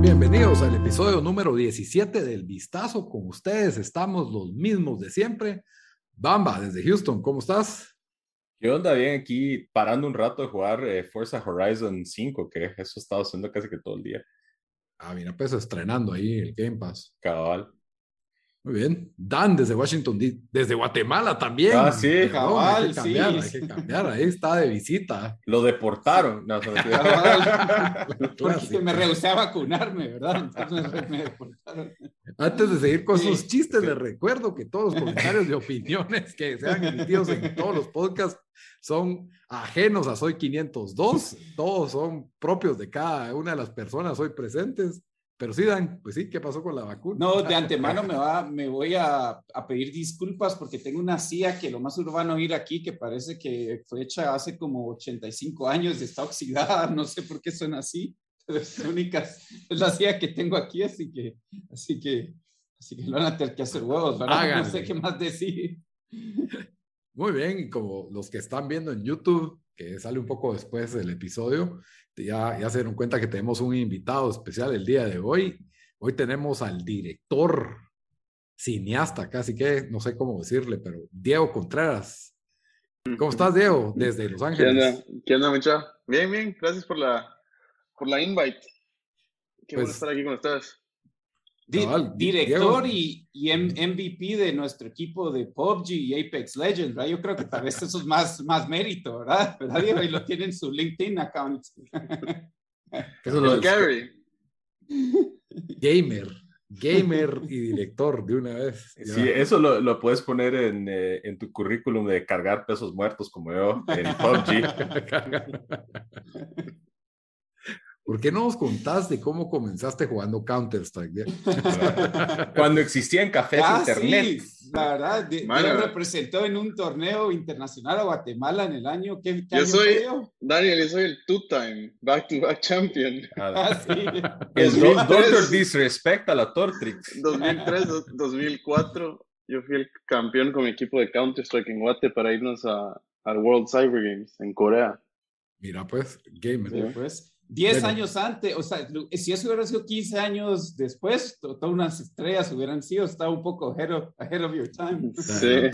Bienvenidos al episodio número 17 del Vistazo. Con ustedes estamos los mismos de siempre. Bamba, desde Houston, ¿cómo estás? ¿Qué onda? Bien, aquí parando un rato de jugar eh, Forza Horizon 5, que eso he estado haciendo casi que todo el día. Ah, mira, pues estrenando ahí el Game Pass. Cabal. Muy bien. Dan desde Washington, desde Guatemala también. Ah, sí, cabal, hay que cambiar, sí. hay que cambiar. Ahí está de visita. Lo deportaron. No, Porque me rehusé a vacunarme, ¿verdad? Entonces me deportaron. Antes de seguir con sus chistes, les recuerdo que todos los comentarios de opiniones que sean emitidos en todos los podcasts son ajenos a Soy 502. Todos son propios de cada una de las personas hoy presentes. Pero sí, Dan, pues sí, ¿qué pasó con la vacuna? No, de antemano me, va, me voy a, a, pedir disculpas porque tengo una CIA que lo más urbano oír aquí, que parece que fue hecha hace como 85 años, está oxidada, no sé por qué suena así, pero es la única, es la CIA que tengo aquí, así que, así que, así que lo van a tener que hacer huevos, ¿verdad? No sé qué más decir. Muy bien, y como los que están viendo en YouTube, que sale un poco después del episodio, ya, ya se dieron cuenta que tenemos un invitado especial el día de hoy. Hoy tenemos al director, cineasta, casi que no sé cómo decirle, pero Diego Contreras. ¿Cómo estás, Diego? Desde Los Ángeles. ¿Qué onda, ¿Qué onda mucha? Bien, bien, gracias por la, por la invite. Qué pues, bueno estar aquí con ustedes. Di director y, y, MVP de nuestro equipo de PUBG y Apex Legends, ¿verdad? Yo creo que tal vez eso es más, más mérito, ¿verdad? ¿verdad Y lo tiene en su LinkedIn account. Eso lo Gary. Gamer. Gamer y director de una vez. Sí, eso lo, lo puedes poner en, eh, en, tu currículum de cargar pesos muertos como yo en PUBG. ¿Por qué no nos contás de cómo comenzaste jugando Counter-Strike? Cuando existía en cafés ah, internet. Sí, la verdad, me representó en un torneo internacional a Guatemala en el año. ¿Qué, qué yo año soy, Daniel, yo soy el two-time back-to-back champion. Ah, sí. El Doctor Disrespect a la Tortrix. 2003, 2004, yo fui el campeón con mi equipo de Counter-Strike en Guate para irnos a, al World Cyber Games en Corea. Mira, pues, gamer. Sí, pues. 10 años antes, o sea, si eso hubiera sido 15 años después, todas unas estrellas hubieran sido, estaba un poco ahead of, ahead of your time. Sí.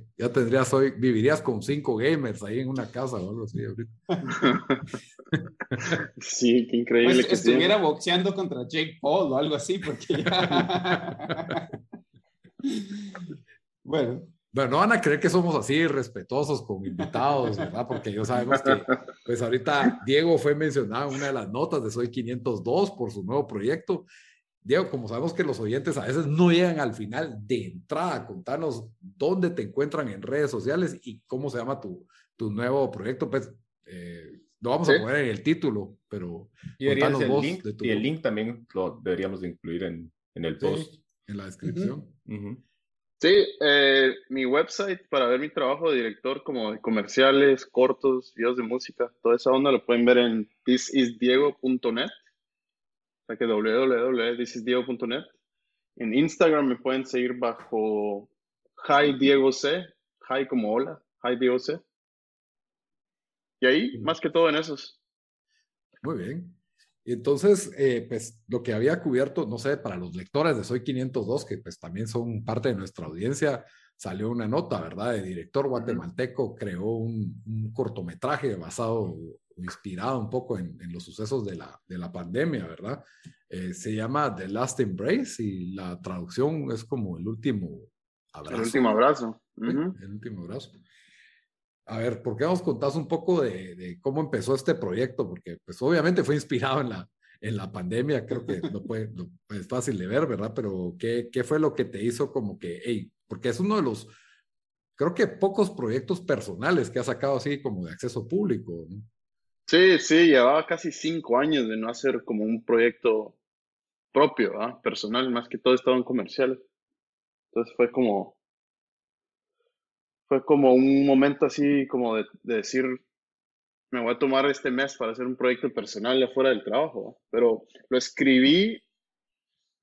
Ya tendrías hoy, vivirías con cinco gamers ahí en una casa o algo así ahorita. sí, qué increíble. Pues, que estuviera boxeando contra Jake Paul o algo así, porque ya... bueno. Bueno, no van a creer que somos así respetuosos con invitados, ¿verdad? Porque yo sabemos que, pues ahorita Diego fue mencionado en una de las notas de Soy 502 por su nuevo proyecto. Diego, como sabemos que los oyentes a veces no llegan al final de entrada, contanos dónde te encuentran en redes sociales y cómo se llama tu, tu nuevo proyecto. Pues eh, lo vamos a poner en el título, pero y contanos el vos link, de tu... Y el link también lo deberíamos de incluir en, en el post. Sí, en la descripción. Uh -huh. Sí, eh, mi website para ver mi trabajo de director como de comerciales, cortos, videos de música, toda esa onda lo pueden ver en thisisdiego.net, o sea que www.thisisdiego.net. En Instagram me pueden seguir bajo Hi Diego C, Hi como hola, Hi Diego C. Y ahí, más que todo en esos. Muy bien. Entonces, eh, pues lo que había cubierto, no sé, para los lectores de Soy 502, que pues también son parte de nuestra audiencia, salió una nota, ¿verdad? De director guatemalteco, creó un, un cortometraje basado, inspirado un poco en, en, los sucesos de la, de la pandemia, ¿verdad? Eh, se llama The Last Embrace y la traducción es como el último abrazo. El último abrazo. Uh -huh. El último abrazo. A ver, ¿por qué nos contás un poco de, cómo empezó este proyecto? Porque pues obviamente fue inspirado en la, en la pandemia, creo que no, puede, no es fácil de ver, ¿verdad? Pero ¿qué, ¿qué fue lo que te hizo como que, hey, porque es uno de los creo que pocos proyectos personales que ha sacado así como de acceso público. Sí, sí, llevaba casi cinco años de no hacer como un proyecto propio, ¿ah? personal, más que todo estaba en comercial. Entonces fue como, fue como un momento así como de, de decir, me voy a tomar este mes para hacer un proyecto personal de fuera del trabajo, ¿ah? pero lo escribí,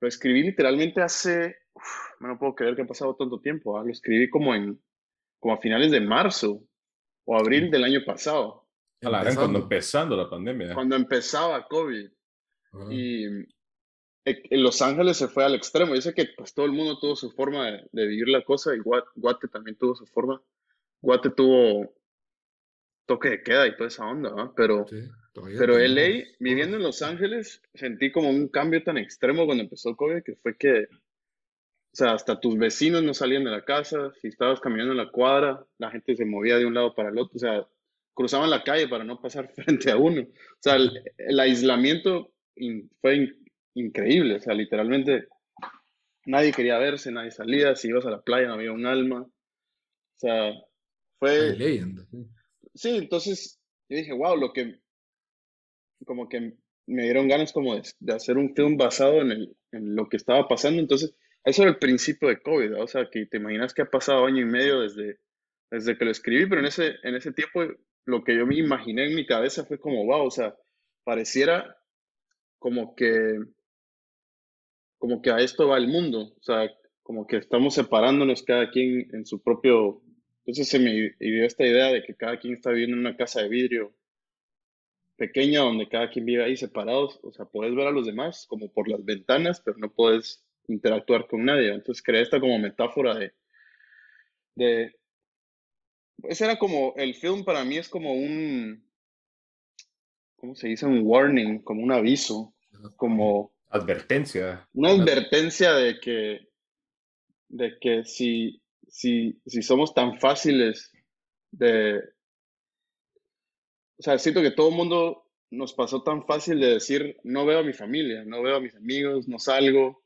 lo escribí literalmente hace, uf, no puedo creer que ha pasado tanto tiempo, ¿ah? Lo escribí como en, como a finales de marzo o abril del año pasado. A la gran cuando empezando la pandemia. Cuando empezaba COVID. Ajá. Y eh, en Los Ángeles se fue al extremo. Yo sé que pues todo el mundo tuvo su forma de, de vivir la cosa y Guate, Guate también tuvo su forma. Guate tuvo toque de queda y toda esa onda, ¿no? Pero, Sí, pero tenemos LA, viviendo en Los Ángeles, sentí como un cambio tan extremo cuando empezó COVID que fue que, o sea, hasta tus vecinos no salían de la casa, si estabas caminando en la cuadra, la gente se movía de un lado para el otro, o sea, cruzaban la calle para no pasar frente a uno. O sea, el, el aislamiento in- fue in- increíble, o sea, literalmente nadie quería verse, nadie salía, si ibas a la playa no había un alma. O sea, fue, leyenda, sí, entonces yo dije, wow, lo que, como que me dieron ganas como de, de hacer un film basado en, el, en lo que estaba pasando. Entonces, eso era el principio de COVID, ¿no? O sea, que te imaginas que ha pasado año y medio desde, desde que lo escribí, pero en ese, en ese tiempo lo que yo me imaginé en mi cabeza fue como, wow, o sea, pareciera como que, como que a esto va el mundo, o sea, como que estamos separándonos cada quien en su propio... Entonces se me dio esta idea de que cada quien está viviendo en una casa de vidrio pequeña donde cada quien vive ahí separados, o sea, puedes ver a los demás como por las ventanas, pero no puedes interactuar con nadie. Entonces creé esta como metáfora de, de, ese era como, el film para mí es como un, ¿cómo se dice? Un warning, como un aviso, como Advertencia. una advertencia de que, de que si, si, si somos tan fáciles de, o sea, siento que todo el mundo nos pasó tan fácil de decir, no veo a mi familia, no veo a mis amigos, no salgo,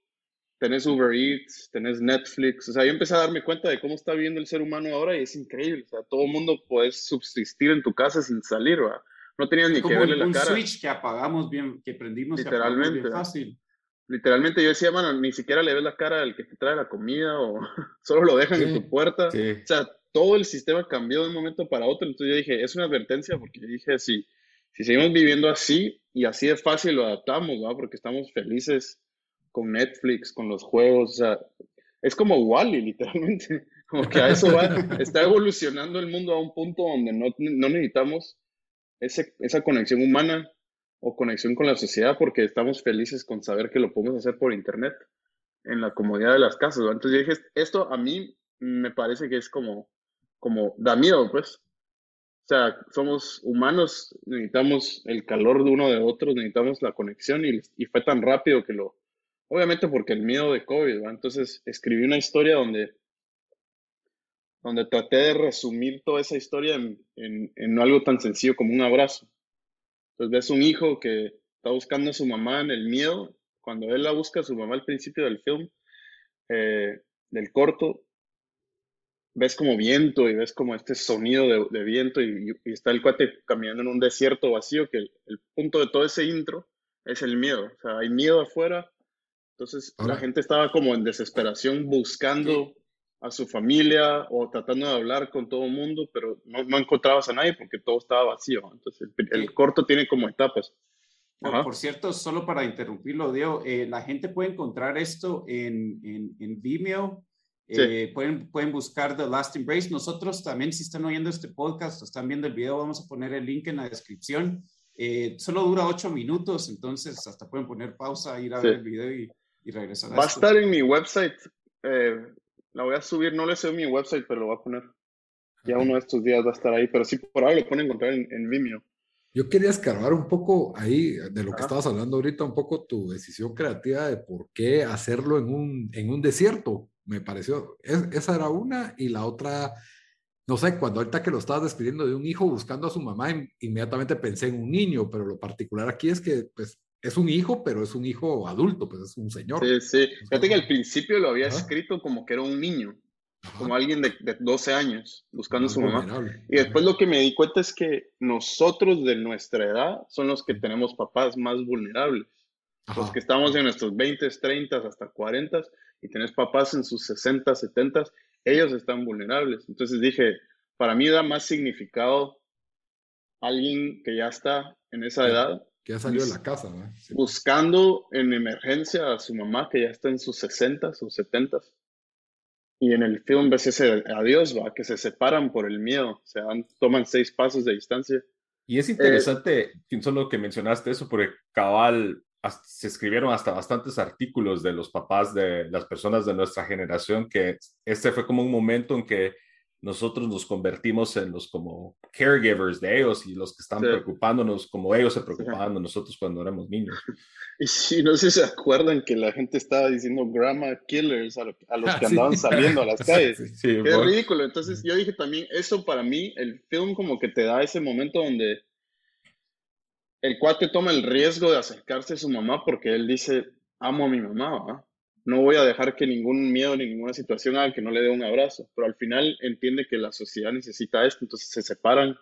tenés Uber Eats, tenés Netflix, o sea, yo empecé a darme cuenta de cómo está viviendo el ser humano ahora y es increíble, o sea, todo el mundo puedes subsistir en tu casa sin salir, ¿va? No tenías ni que Como verle un, la un cara. switch que apagamos bien, que prendimos Literalmente, bien ¿eh? fácil. Literalmente yo decía, mano, ni siquiera le ves la cara al que te trae la comida o solo lo dejan en Sí. tu puerta. Sí. O sea, todo el sistema cambió de un momento para otro. Entonces yo dije, es una advertencia porque yo dije, si, si seguimos viviendo así y así de fácil lo adaptamos, ¿va? Porque estamos felices con Netflix, con los juegos. O sea, es como Wally, literalmente. Como que a eso va. Está evolucionando el mundo a un punto donde no, no necesitamos ese, esa conexión humana o conexión con la sociedad porque estamos felices con saber que lo podemos hacer por internet en la comodidad de las casas. ¿va? Entonces yo dije, esto a mí me parece que es como, como, da miedo, pues. O sea, somos humanos, necesitamos el calor de uno de otro, necesitamos la conexión y, y fue tan rápido que lo, obviamente porque el miedo de COVID, ¿va? Entonces escribí una historia donde, donde traté de resumir toda esa historia en, en, en algo tan sencillo como un abrazo. Entonces ves un hijo que está buscando a su mamá en el miedo. Cuando él la busca a su mamá al principio del film, eh, del corto, ves como viento y ves como este sonido de, de viento y, y está el cuate caminando en un desierto vacío, que el, el punto de todo ese intro es el miedo. O sea, hay miedo afuera. Entonces la gente estaba como en desesperación buscando a su familia o tratando de hablar con todo el mundo, pero no, no encontrabas a nadie porque todo estaba vacío. Entonces el, el Sí. corto tiene como etapas. Por, por cierto, solo para interrumpirlo, Diego, eh, la gente puede encontrar esto en, en, en Vimeo. Sí. Eh, pueden, pueden buscar The Last Embrace. Nosotros también, si están oyendo este podcast o están viendo el video, vamos a poner el link en la descripción. Eh, solo dura ocho minutos, entonces hasta pueden poner pausa, ir a Sí. ver el video y, y regresar a Va a estar en mi website. La voy a subir, no le sé mi website, pero lo voy a poner. Ya uno de estos días va a estar ahí, pero sí, por ahora lo pueden encontrar en, en Vimeo. Yo quería escarbar un poco ahí de lo que estabas hablando ahorita, un poco tu decisión creativa de por qué hacerlo en un, en un desierto. Me pareció, es- esa era una y la otra, no sé, cuando ahorita que lo estabas despidiendo de un hijo buscando a su mamá, in- inmediatamente pensé en un niño, pero lo particular aquí es que pues es un hijo, pero es un hijo adulto, pues es un señor. Sí, sí. Fíjate que al principio lo había Ajá. escrito como que era un niño. como alguien de, de 12 años buscando a su mamá. vulnerable. Y después lo que me di cuenta es que nosotros de nuestra edad son los que tenemos papás más vulnerables. Ajá. Los que estamos en nuestros 20, 30, hasta 40 y tenés papás en sus 60, 70, ellos están vulnerables. Entonces dije, para mí da más significado alguien que ya está en esa edad Que ya salió de la casa, ¿no? Sí. buscando en emergencia a su mamá que ya está en sus 60 o 70 y en el film ves ese adiós, va, que se separan por el miedo, se dan, toman seis pasos de distancia. Y es interesante, solo que mencionaste eso, porque cabal, hasta- se escribieron hasta bastantes artículos de los papás de las personas de nuestra generación, que este fue como un momento en que nosotros nos convertimos en los como caregivers de ellos y los que están Sí. preocupándonos como ellos se preocupaban de nosotros cuando éramos niños. Y sí, no sé si se acuerdan que la gente estaba diciendo grandma killers a, lo- a los que Ah, sí. andaban saliendo a las calles. Qué bueno. ridículo. Entonces yo dije también, eso para mí, el film como que te da ese momento donde el cuate toma el riesgo de acercarse a su mamá porque él dice, amo a mi mamá, ¿va? No voy a dejar que ningún miedo ni ninguna situación haga que no le dé un abrazo. Pero al final entiende que la sociedad necesita esto, entonces se separan.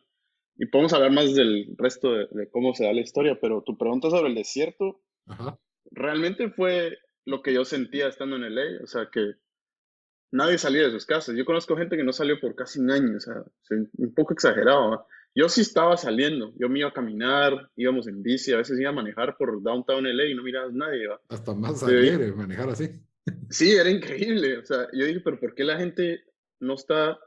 Y podemos hablar más del resto de, de cómo se da la historia, pero tu pregunta sobre el desierto, Ajá. realmente fue lo que yo sentía estando en LA, o sea, que nadie salía de sus casas. Yo conozco gente que no salió por casi un año, o sea, un poco exagerado. Yo sí estaba saliendo, yo me iba a caminar, íbamos en bici, a veces iba a manejar por downtown LA y no mirabas a nadie. ¿va? Hasta más alegre manejar así. Sí, era increíble, o sea, yo dije, pero ¿por qué la gente no está,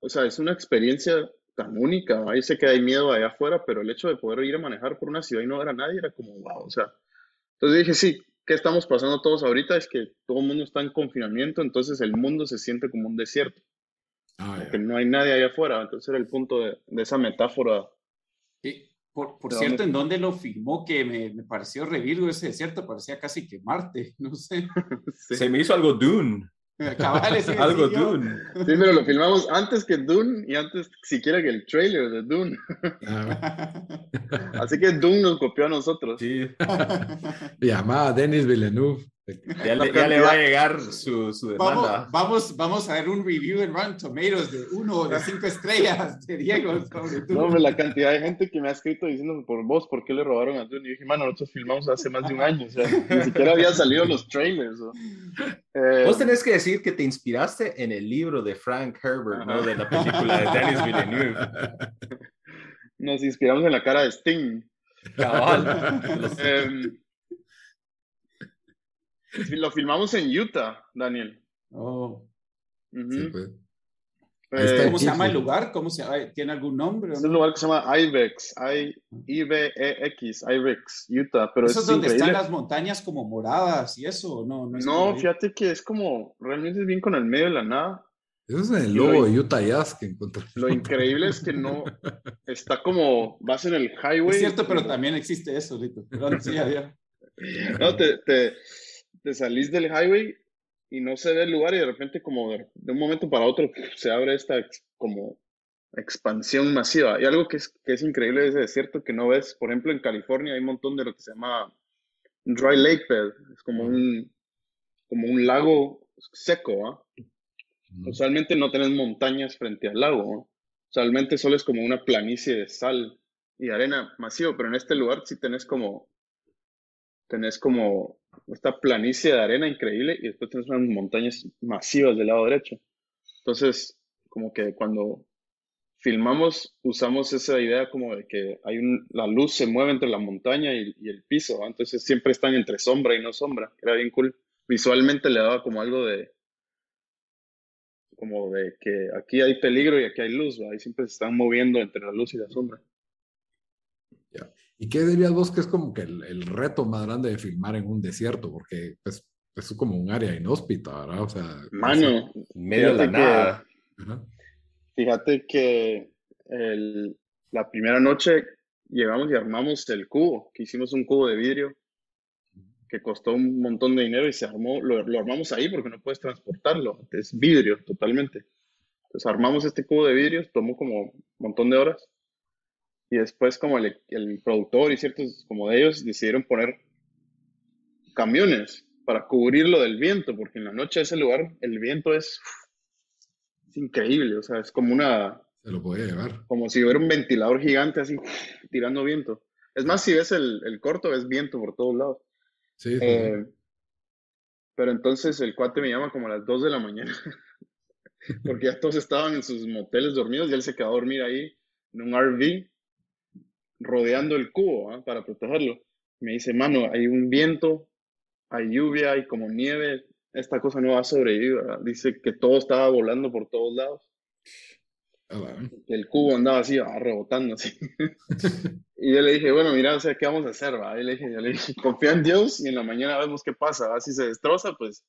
o sea, es una experiencia tan única, ¿va? Yo sé que hay miedo allá afuera, pero el hecho de poder ir a manejar por una ciudad y no ver a nadie era como, wow, o sea, entonces dije, sí, ¿qué estamos pasando todos ahorita? Es que todo el mundo está en confinamiento, entonces el mundo se siente como un desierto, Ah, no hay nadie allá afuera, entonces era el punto de, de esa metáfora. Eh, por por ¿De cierto, dónde? ¿en dónde lo filmó? Que me, me pareció revirgo ese desierto, parecía casi que Marte, no sé. Sí. Se me hizo algo Dune, Cabales, sí, algo sí, Dune. Sí, pero lo filmamos antes que Dune y antes siquiera que el trailer de Dune, Ah, así que Dune nos copió a nosotros. Sí, llamada Denis Villeneuve. Ya le, ya le va a llegar su, su demanda. Vamos, vamos, vamos a ver un review en Rotten Tomatoes de uno o de cinco estrellas de Diego sobre tu. No, hombre, la cantidad de gente que me ha escrito diciéndome por vos, ¿por qué le robaron a Dune? Y dije, mano, nosotros filmamos hace más de un año, o sea, ni siquiera habían salido los trailers. ¿no? Eh, Vos tenés que decir que te inspiraste en el libro de Frank Herbert, ¿no? De la película de Denis Villeneuve. nos inspiramos en la cara de Sting. Cabal. Sí, lo filmamos en Utah, Daniel. Oh. Sí, pues. Eh, ¿Cómo se llama el lugar? ¿Cómo se? ¿Tiene algún nombre? es no? un lugar que se llama Ibex, I- I-V-E-X, Ibex, Utah, pero ¿Eso es es donde increíble. están las montañas como moradas y eso? ¿o No, no, es fíjate que es como, realmente es bien con el medio de la nada. Ese es el Y lo- logo de Utah Jazz que encontré. Lo increíble es que no, está como, vas en el highway. Es cierto, pero también existe eso. Perdón, sí, adiós. No, te, te, te salís del highway y no se ve el lugar y de repente como de, de un momento para otro se abre esta ex- como expansión masiva. Y algo que es, que es increíble de ese desierto que no ves, por ejemplo, en California hay un montón de lo que se llama dry lake bed, es como un, como un lago seco. Usualmente no tenés montañas frente al lago. Usualmente solo es como una planicie de sal y arena masivo, pero en este lugar sí tenés como, tenés como esta planicie de arena increíble y después tenés unas montañas masivas del lado derecho. Entonces, como que cuando filmamos, usamos esa idea como de que hay un, la luz se mueve entre la montaña y, el piso, ¿va? Entonces siempre están entre sombra y no sombra. Era bien cool. Visualmente le daba como algo de, como de que aquí hay peligro y aquí hay luz, ¿va? Y siempre se están moviendo entre la luz y la sombra. ¿Y qué dirías vos que es como que el, el reto más grande de filmar en un desierto? Porque pues, es como un área inhóspita, ¿verdad? O sea, Mano, En medio de la que- nada. Ajá. fíjate que el- la primera noche llegamos y armamos el cubo, que hicimos un cubo de vidrio que costó un montón de dinero y se armó, lo, lo armamos ahí porque no puedes transportarlo, es vidrio totalmente. Entonces armamos este cubo de vidrio, tomó como un montón de horas y después como el, el productor y ciertos como de ellos decidieron poner camiones para cubrirlo del viento, porque en la noche ese lugar el viento es Es increíble, o sea, es como una... Se lo podía llevar. Como si hubiera un ventilador gigante así, tirando viento. Es más, si ves el, el corto, ves viento por todos lados. Sí, sí, Eh, pero entonces el cuate me llama como a las 2 de la mañana, porque ya todos estaban en sus moteles dormidos y él se quedó a dormir ahí en un RV, rodeando el cubo ¿ah? para protegerlo. Me dice, mano, hay un viento, hay lluvia, hay como nieve, esta cosa no va a sobrevivir. ¿verdad?". Dice que todo estaba volando por todos lados, A la- que el cubo andaba así, ah, rebotando así. Y yo le dije, bueno, mira, o sea, ¿qué vamos a hacer? va?". Y le dije, yo le dije, confía en Dios y en la mañana vemos qué pasa. ¿va? Si se destroza, pues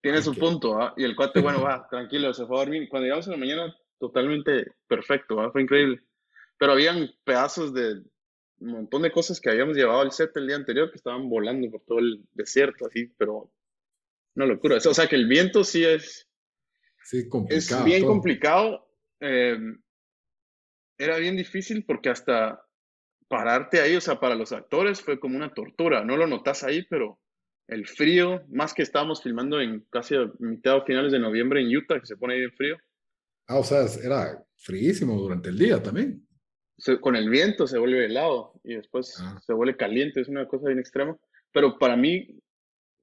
tiene su punto. ¿va? Y el cuate, bueno, va, tranquilo, se fue a dormir. Cuando llegamos en la mañana, totalmente perfecto, fue increíble. Pero habían pedazos de un montón de cosas que habíamos llevado al set el día anterior que estaban volando por todo el desierto, así, pero una locura. O sea, que el viento sí es, Sí, es complicado. bien todo. complicado. eh, era bien difícil porque hasta pararte ahí, o sea, para los actores fue como una tortura. No lo notas ahí, pero el frío, más que estábamos filmando en casi a mitad o finales de noviembre en Utah, que se pone bien frío, Ah, o sea, era fríísimo durante el día también. Se- con el viento se vuelve helado y después Ah. se vuelve caliente, es una cosa bien extrema. Pero para mí,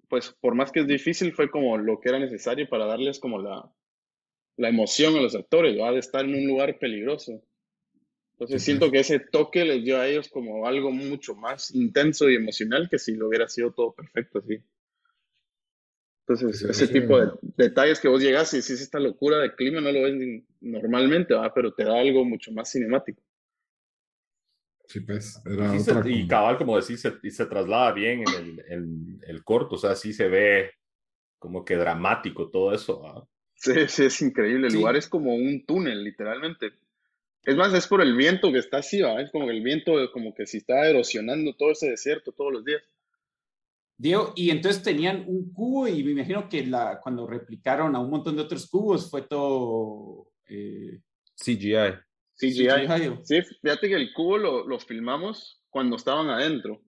pues por más que es difícil, fue como lo que era necesario para darles como la, la emoción a los actores, ¿va? De estar en un lugar peligroso. Entonces Sí, siento pues. que ese toque les dio a ellos como algo mucho más intenso y emocional que si lo hubiera sido todo perfecto así. Entonces, Sí, ese sí. tipo de detalles que vos llegas y decís esta locura de clima no lo ves normalmente, ¿va? Pero te da algo mucho más cinemático. Sí, pues, era se- otra y cabal, como decís, se, y se traslada bien en el, en el corto, o sea, sí se ve como que dramático todo eso. ¿va? Sí, sí, es increíble. El Sí. lugar es como un túnel, literalmente. Es más, es por el viento que está así, ¿va? Es como que el viento, como que si está erosionando todo ese desierto todos los días. Diego, y entonces tenían un cubo y me imagino que la, cuando replicaron a un montón de otros cubos fue todo eh, CGI. CGI. CGI. Sí, fíjate que el cubo lo, lo filmamos cuando estaban adentro,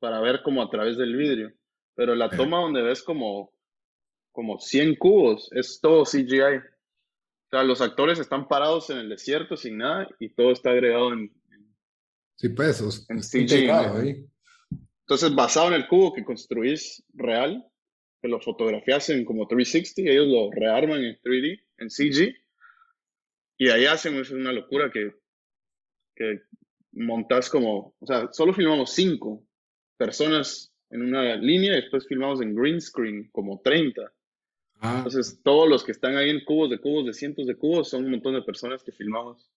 para ver como a través del vidrio. Pero la toma donde ves como, como 100 cubos es todo CGI. O sea, los actores están parados en el desierto sin nada y todo está agregado en, Sí, en está CG, integrado ¿no? ahí. Entonces, basado en el cubo que construís real, que lo fotografías en como 360, ellos lo rearman en 3D, en CG, y ahí hacen, es una locura que, que montas como, o sea, solo filmamos cinco personas en una línea y después filmamos en green screen como 30. Ah, Entonces, todos los que están ahí en cubos de cubos, de cientos de cubos, son un montón de personas que filmamos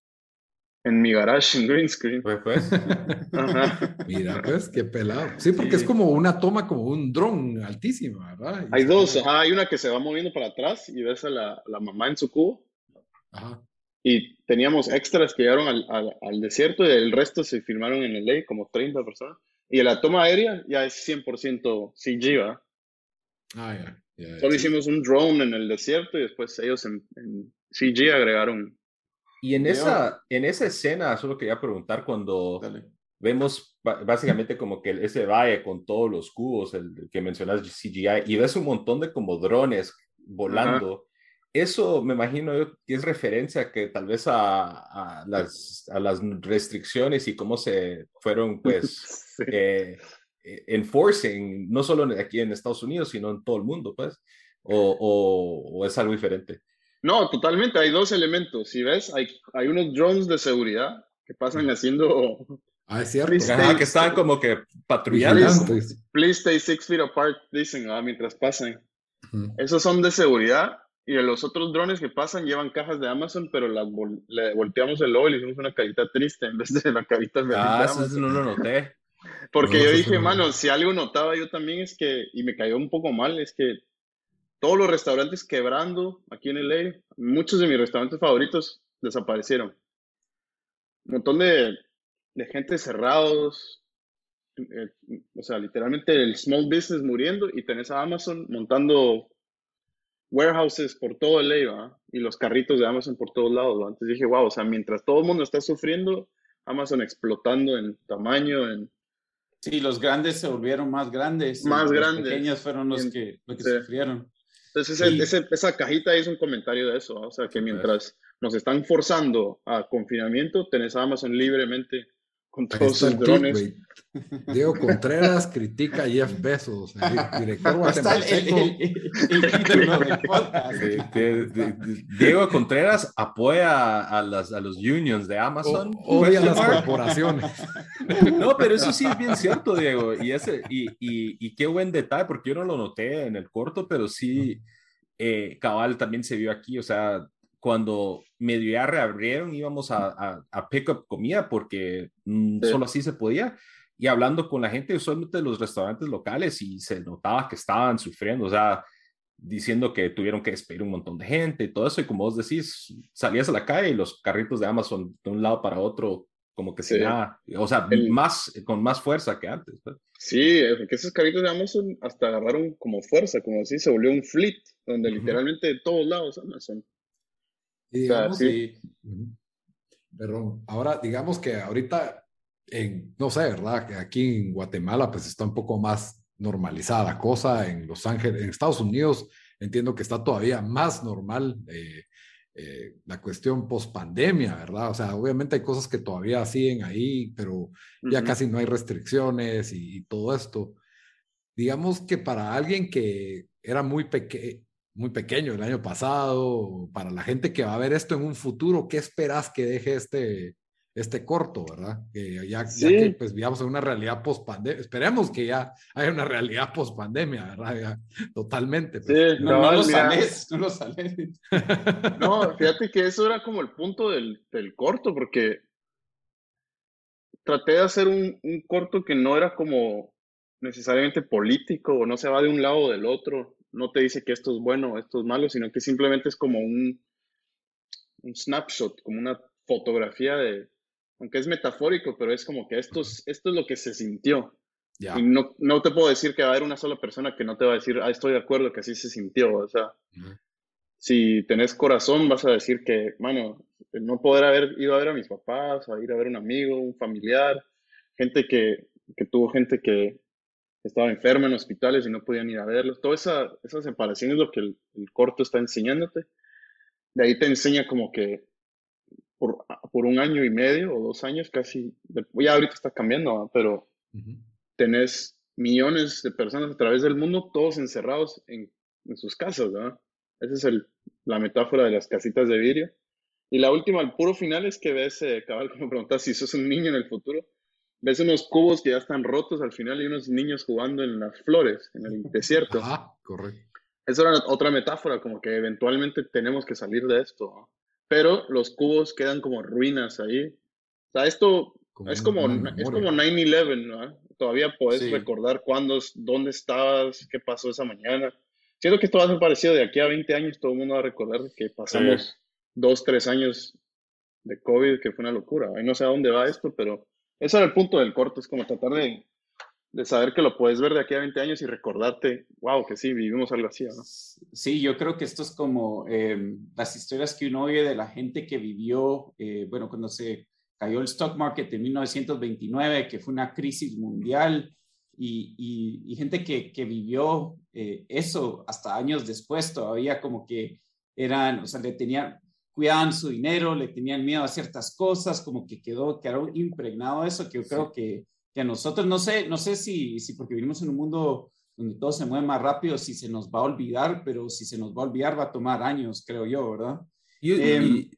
en mi garage en green screen. Pues, pues. Ajá. mira, pues, qué pelado. Sí, porque Sí. es como una toma, como un dron altísimo, ¿verdad? Y Hay dos, ajá, hay una que se va moviendo para atrás y ves a la, la mamá en su cubo. Ajá. Y teníamos extras que llegaron al, al, al desierto y el resto se filmaron en LA, como 30 personas. Y la toma aérea ya es 100% CG, ¿va? Ah, ya. ya, ya, Solo sí. hicimos un drone en el desierto y después ellos en, en CG agregaron. Y en esa, en esa escena, solo quería preguntar cuando Dale. vemos básicamente como que ese valle con todos los cubos, el, el que mencionas CGI, y ves un montón de como drones volando. Eso me imagino que es referencia a que tal vez a, a las, a las restricciones y cómo se fueron pues Sí. eh, eh, enforcing, no solo aquí en Estados Unidos, sino en todo el mundo, pues, o, o- o es algo diferente. No, totalmente, hay dos elementos. Si ves, hay, hay unos drones de seguridad que pasan haciendo Ah, es cierto. Please Ajá, stay- que estaban como que patrullando. Vigilantes. please stay six feet apart, dicen, ¿va? mientras pasan. Ujú. Esos son de seguridad y los otros drones que pasan llevan cajas de Amazon, pero las vol- le volteamos el logo y le hicimos una carita triste en vez de la carita feliz Ah, de eso Amazon. no lo noté. Porque No, yo dije, no. mano, si algo notaba yo también es que, y me cayó un poco mal, es que todos los restaurantes quebrando aquí en LA, muchos de mis restaurantes favoritos desaparecieron. Un montón de, de gente cerrados, eh, o sea, literalmente el small business muriendo y tenés a Amazon montando warehouses por todo LA, ¿va? Y los carritos de Amazon por todos lados, ¿va? Entonces dije, wow, o sea, mientras todo el mundo está sufriendo, Amazon explotando en tamaño, en Sí, los grandes se volvieron más grandes. Más los grandes. pequeños fueron los que, los que sí. sufrieron. Entonces, esa cajita ahí es un comentario de eso, o sea, que mientras nos están forzando a confinamiento, tenés Amazon libremente con todos sus drones. Diego Contreras critica a Jeff Bezos, el director guatemalteco. Diego Contreras apoya a, las, a los unions de Amazon. O, odia a las corporaciones. No, pero eso sí es bien cierto, Diego. Y, ese, y, y, y qué buen detalle, porque yo no lo noté en el corto, pero sí, eh, Cabal también se vio aquí. O sea, cuando medio ya reabrieron, íbamos a, a, pick up comida porque mm, solo así se podía. Y hablando con la gente usualmente de los restaurantes locales y se notaba que estaban sufriendo, o sea, diciendo que tuvieron que despedir un montón de gente y todo eso. Y como vos decís, salías a la calle y los carritos de Amazon de un lado para otro, como que se nada, o sea, más, con más fuerza que antes. Pues. Sí, que esos carritos de Amazon hasta agarraron como fuerza, como así, se volvió un fleet, donde literalmente de todos lados Amazon. Y digamos, Perdón, ahora digamos que ahorita, en, no sé, ¿verdad? Que aquí en Guatemala pues está un poco más normalizada la cosa, en Los Ángeles, en Estados Unidos entiendo que está todavía más normal eh, eh, la cuestión post pandemia, ¿verdad? O sea, obviamente hay cosas que todavía siguen ahí, pero ya casi no hay restricciones y, y, todo esto. Digamos que para alguien que era muy pequeño, muy pequeño el año pasado, para la gente que va a ver esto en un futuro, ¿qué esperas que deje este, este corto, verdad? Que ya, que pues vivamos en una realidad post pandemia, esperemos que ya haya una realidad post pandemia, ¿verdad? totalmente. Pues. no, no, lo sales, no lo sales. no, fíjate que eso era como el punto del, del corto, porque traté de hacer un, un corto que no era como necesariamente político o no se va de un lado o del otro no te dice que esto es bueno esto es malo, sino que simplemente es como un, un snapshot, como una fotografía de, aunque es metafórico, pero es como que esto es, esto es lo que se sintió. Y no, no te puedo decir que va a haber una sola persona que no te va a decir, ah, estoy de acuerdo que así se sintió. O sea, si tenés corazón, vas a decir que, mano, no poder haber ido a ver a mis papás, a ir a ver a un amigo, un familiar, gente que, que tuvo gente que, estaba enfermo en hospitales y no podían ir a verlos. Toda esa, esa separación es lo que el, corto está enseñándote. De ahí te enseña como que por, por, un año y medio o dos años casi, ya ahorita está cambiando, pero tenés millones de personas a través del mundo, todos encerrados en, en sus casas, ¿verdad? Esa es el, la metáfora de las casitas de vidrio. Y la última, el puro final es que ves, eh, cabal, como preguntas si sos un niño en el futuro, ves unos cubos que ya están rotos al final y unos niños jugando en las flores, en el desierto. Ah, correcto. Esa era otra metáfora, como que eventualmente tenemos que salir de esto. Pero los cubos quedan como ruinas ahí. O sea, esto es, como, es como 9-11, ¿no? Todavía puedes recordar cuándo, dónde estabas, qué pasó esa mañana. Siento que esto va a ser parecido de aquí a 20 años, todo el mundo va a recordar que pasamos dos, tres años de COVID, que fue una locura. Ahí no sé a dónde va esto, pero ese era el punto del corto, es como tratar de, de saber que lo puedes ver de aquí a 20 años y recordarte, wow, que sí, vivimos algo así, ¿no? Sí, yo creo que esto es como em, las historias que uno oye de la gente que vivió, eh, bueno, cuando se cayó el stock market en 1929, que fue una crisis mundial, y, y, gente que, que vivió eh, eso hasta años después, todavía como que eran, o sea, le tenían, cuidaban su dinero, le tenían miedo a ciertas cosas, como que quedó, quedó impregnado eso, que yo creo que, que, a nosotros, no sé, no sé si, si porque vivimos en un mundo donde todo se mueve más rápido, si se nos va a olvidar, pero si se nos va a olvidar va a tomar años, creo yo, ¿verdad? Y, y, em,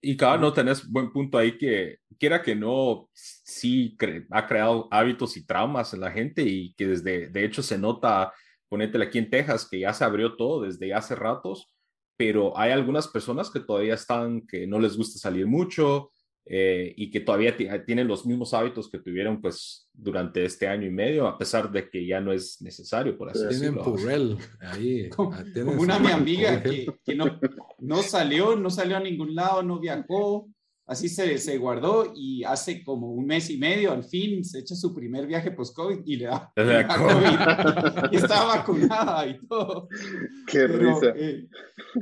y cada no tenés buen punto ahí que quiera que no, sí ha creado hábitos y traumas en la gente y que desde, de hecho se nota, ponétele aquí en Texas, que ya se abrió todo desde hace ratos, pero hay algunas personas que todavía están, que no les gusta salir mucho eh, y que todavía tienen los mismos hábitos que tuvieron pues durante este año y medio, a pesar de que ya no es necesario, por así decirlo. Tienen ahí. Como, ah, una mi amiga que, que no, no salió, no salió a ningún lado, no viajó, así se, se, guardó y hace como un mes y medio, al fin, se echa su primer viaje post-COVID y le da, COVID. y está vacunada y todo. Qué risa. Eh,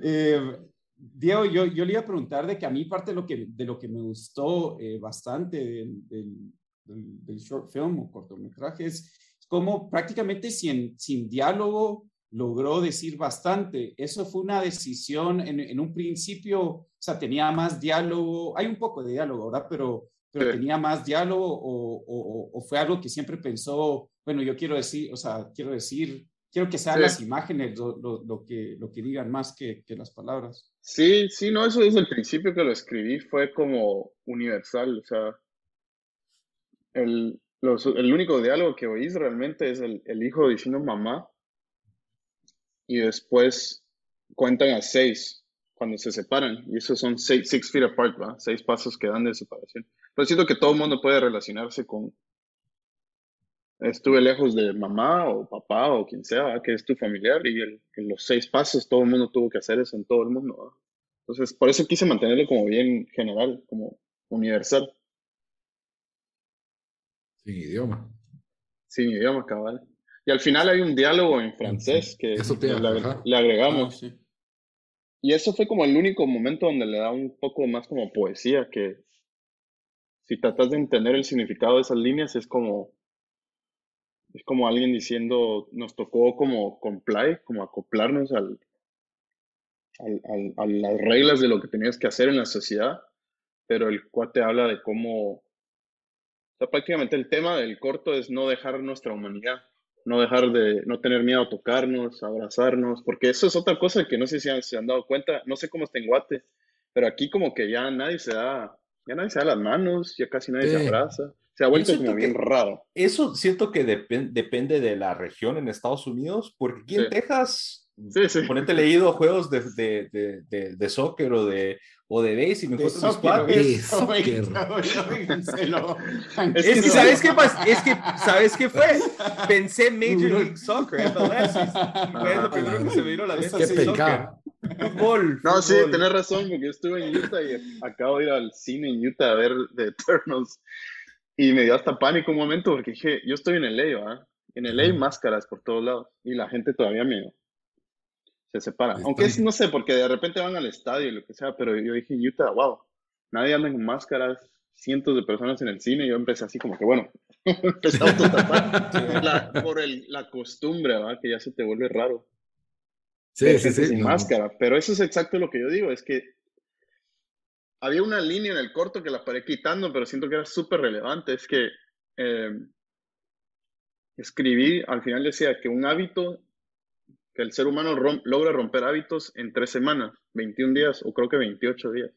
eh, Diego, yo, yo le iba a preguntar de que a mí parte de lo que, de lo que me gustó eh, bastante del, del, del, short film o cortometraje es como prácticamente sin, sin diálogo logró decir bastante. Eso fue una decisión en, un principio, o sea, tenía más diálogo, hay un poco de diálogo, ¿verdad? Pero, pero tenía más diálogo o, o, fue algo que siempre pensó, bueno, yo quiero decir, o sea, quiero decir, quiero que sean las imágenes lo, lo, que, lo que digan más que, que las palabras. Sí, sí, no, eso desde el principio que lo escribí fue como universal, o sea, el, el único diálogo que oís realmente es el, el, hijo diciendo mamá y después cuentan a seis cuando se separan y esos son seis, six feet apart, ¿va? Seis pasos que dan de separación. Pero siento que todo el mundo puede relacionarse con estuve lejos de mamá o papá o quien sea, que es tu familiar y en los seis pasos todo el mundo tuvo que hacer eso en todo el mundo. Entonces, por eso quise mantenerlo como bien general, como universal. Sin idioma. Sin idioma, cabal. Y al final hay un diálogo en francés que le, agregamos. Ah, y eso fue como el único momento donde le da un poco más como poesía, que si tratas de entender el significado de esas líneas es como es como alguien diciendo, nos tocó como comply, como acoplarnos al, a las reglas de lo que tenías que hacer en la sociedad, pero el cuate habla de cómo, o sea, prácticamente el tema del corto es no dejar nuestra humanidad, no dejar de, no tener miedo a tocarnos, a abrazarnos, porque eso es otra cosa que no sé si se han dado cuenta, no sé cómo está en Guate, pero aquí como que ya nadie se da, ya nadie se da las manos, ya casi nadie se abraza. Se ha vuelto como bien raro. Eso siento que depende de la región en Estados Unidos, porque aquí en Texas Sí, sí. Ponete leído juegos de, de, de, de, soccer o de, o de base y me encuentro mis cuates. Es que, ¿sabes qué pasa? Es que, ¿sabes qué fue? Pensé Major League Soccer, Fue lo primero que se me vino a la mente. Qué pecado. Fútbol, No, sí, tenés razón, porque yo estuve en Utah y acabo de ir al cine en Utah a ver The Eternals. Y me dio hasta pánico un momento porque dije, yo estoy en LA, ¿ah? En LA hay máscaras por todos lados y la gente todavía me, se separan. Aunque es, no sé, porque de repente van al estadio y lo que sea, pero yo dije en Utah, wow, nadie anda con máscaras, cientos de personas en el cine, y yo empecé así como que, bueno, a la, por el, la costumbre, ¿va? que ya se te vuelve raro. Sí, sí, sí. Sin máscara, pero eso es exacto lo que yo digo, es que había una línea en el corto que la paré quitando, pero siento que era súper relevante, es que eh, escribí, al final decía que un hábito que el ser humano logra romper hábitos en tres semanas, 21 días o creo que 28 días.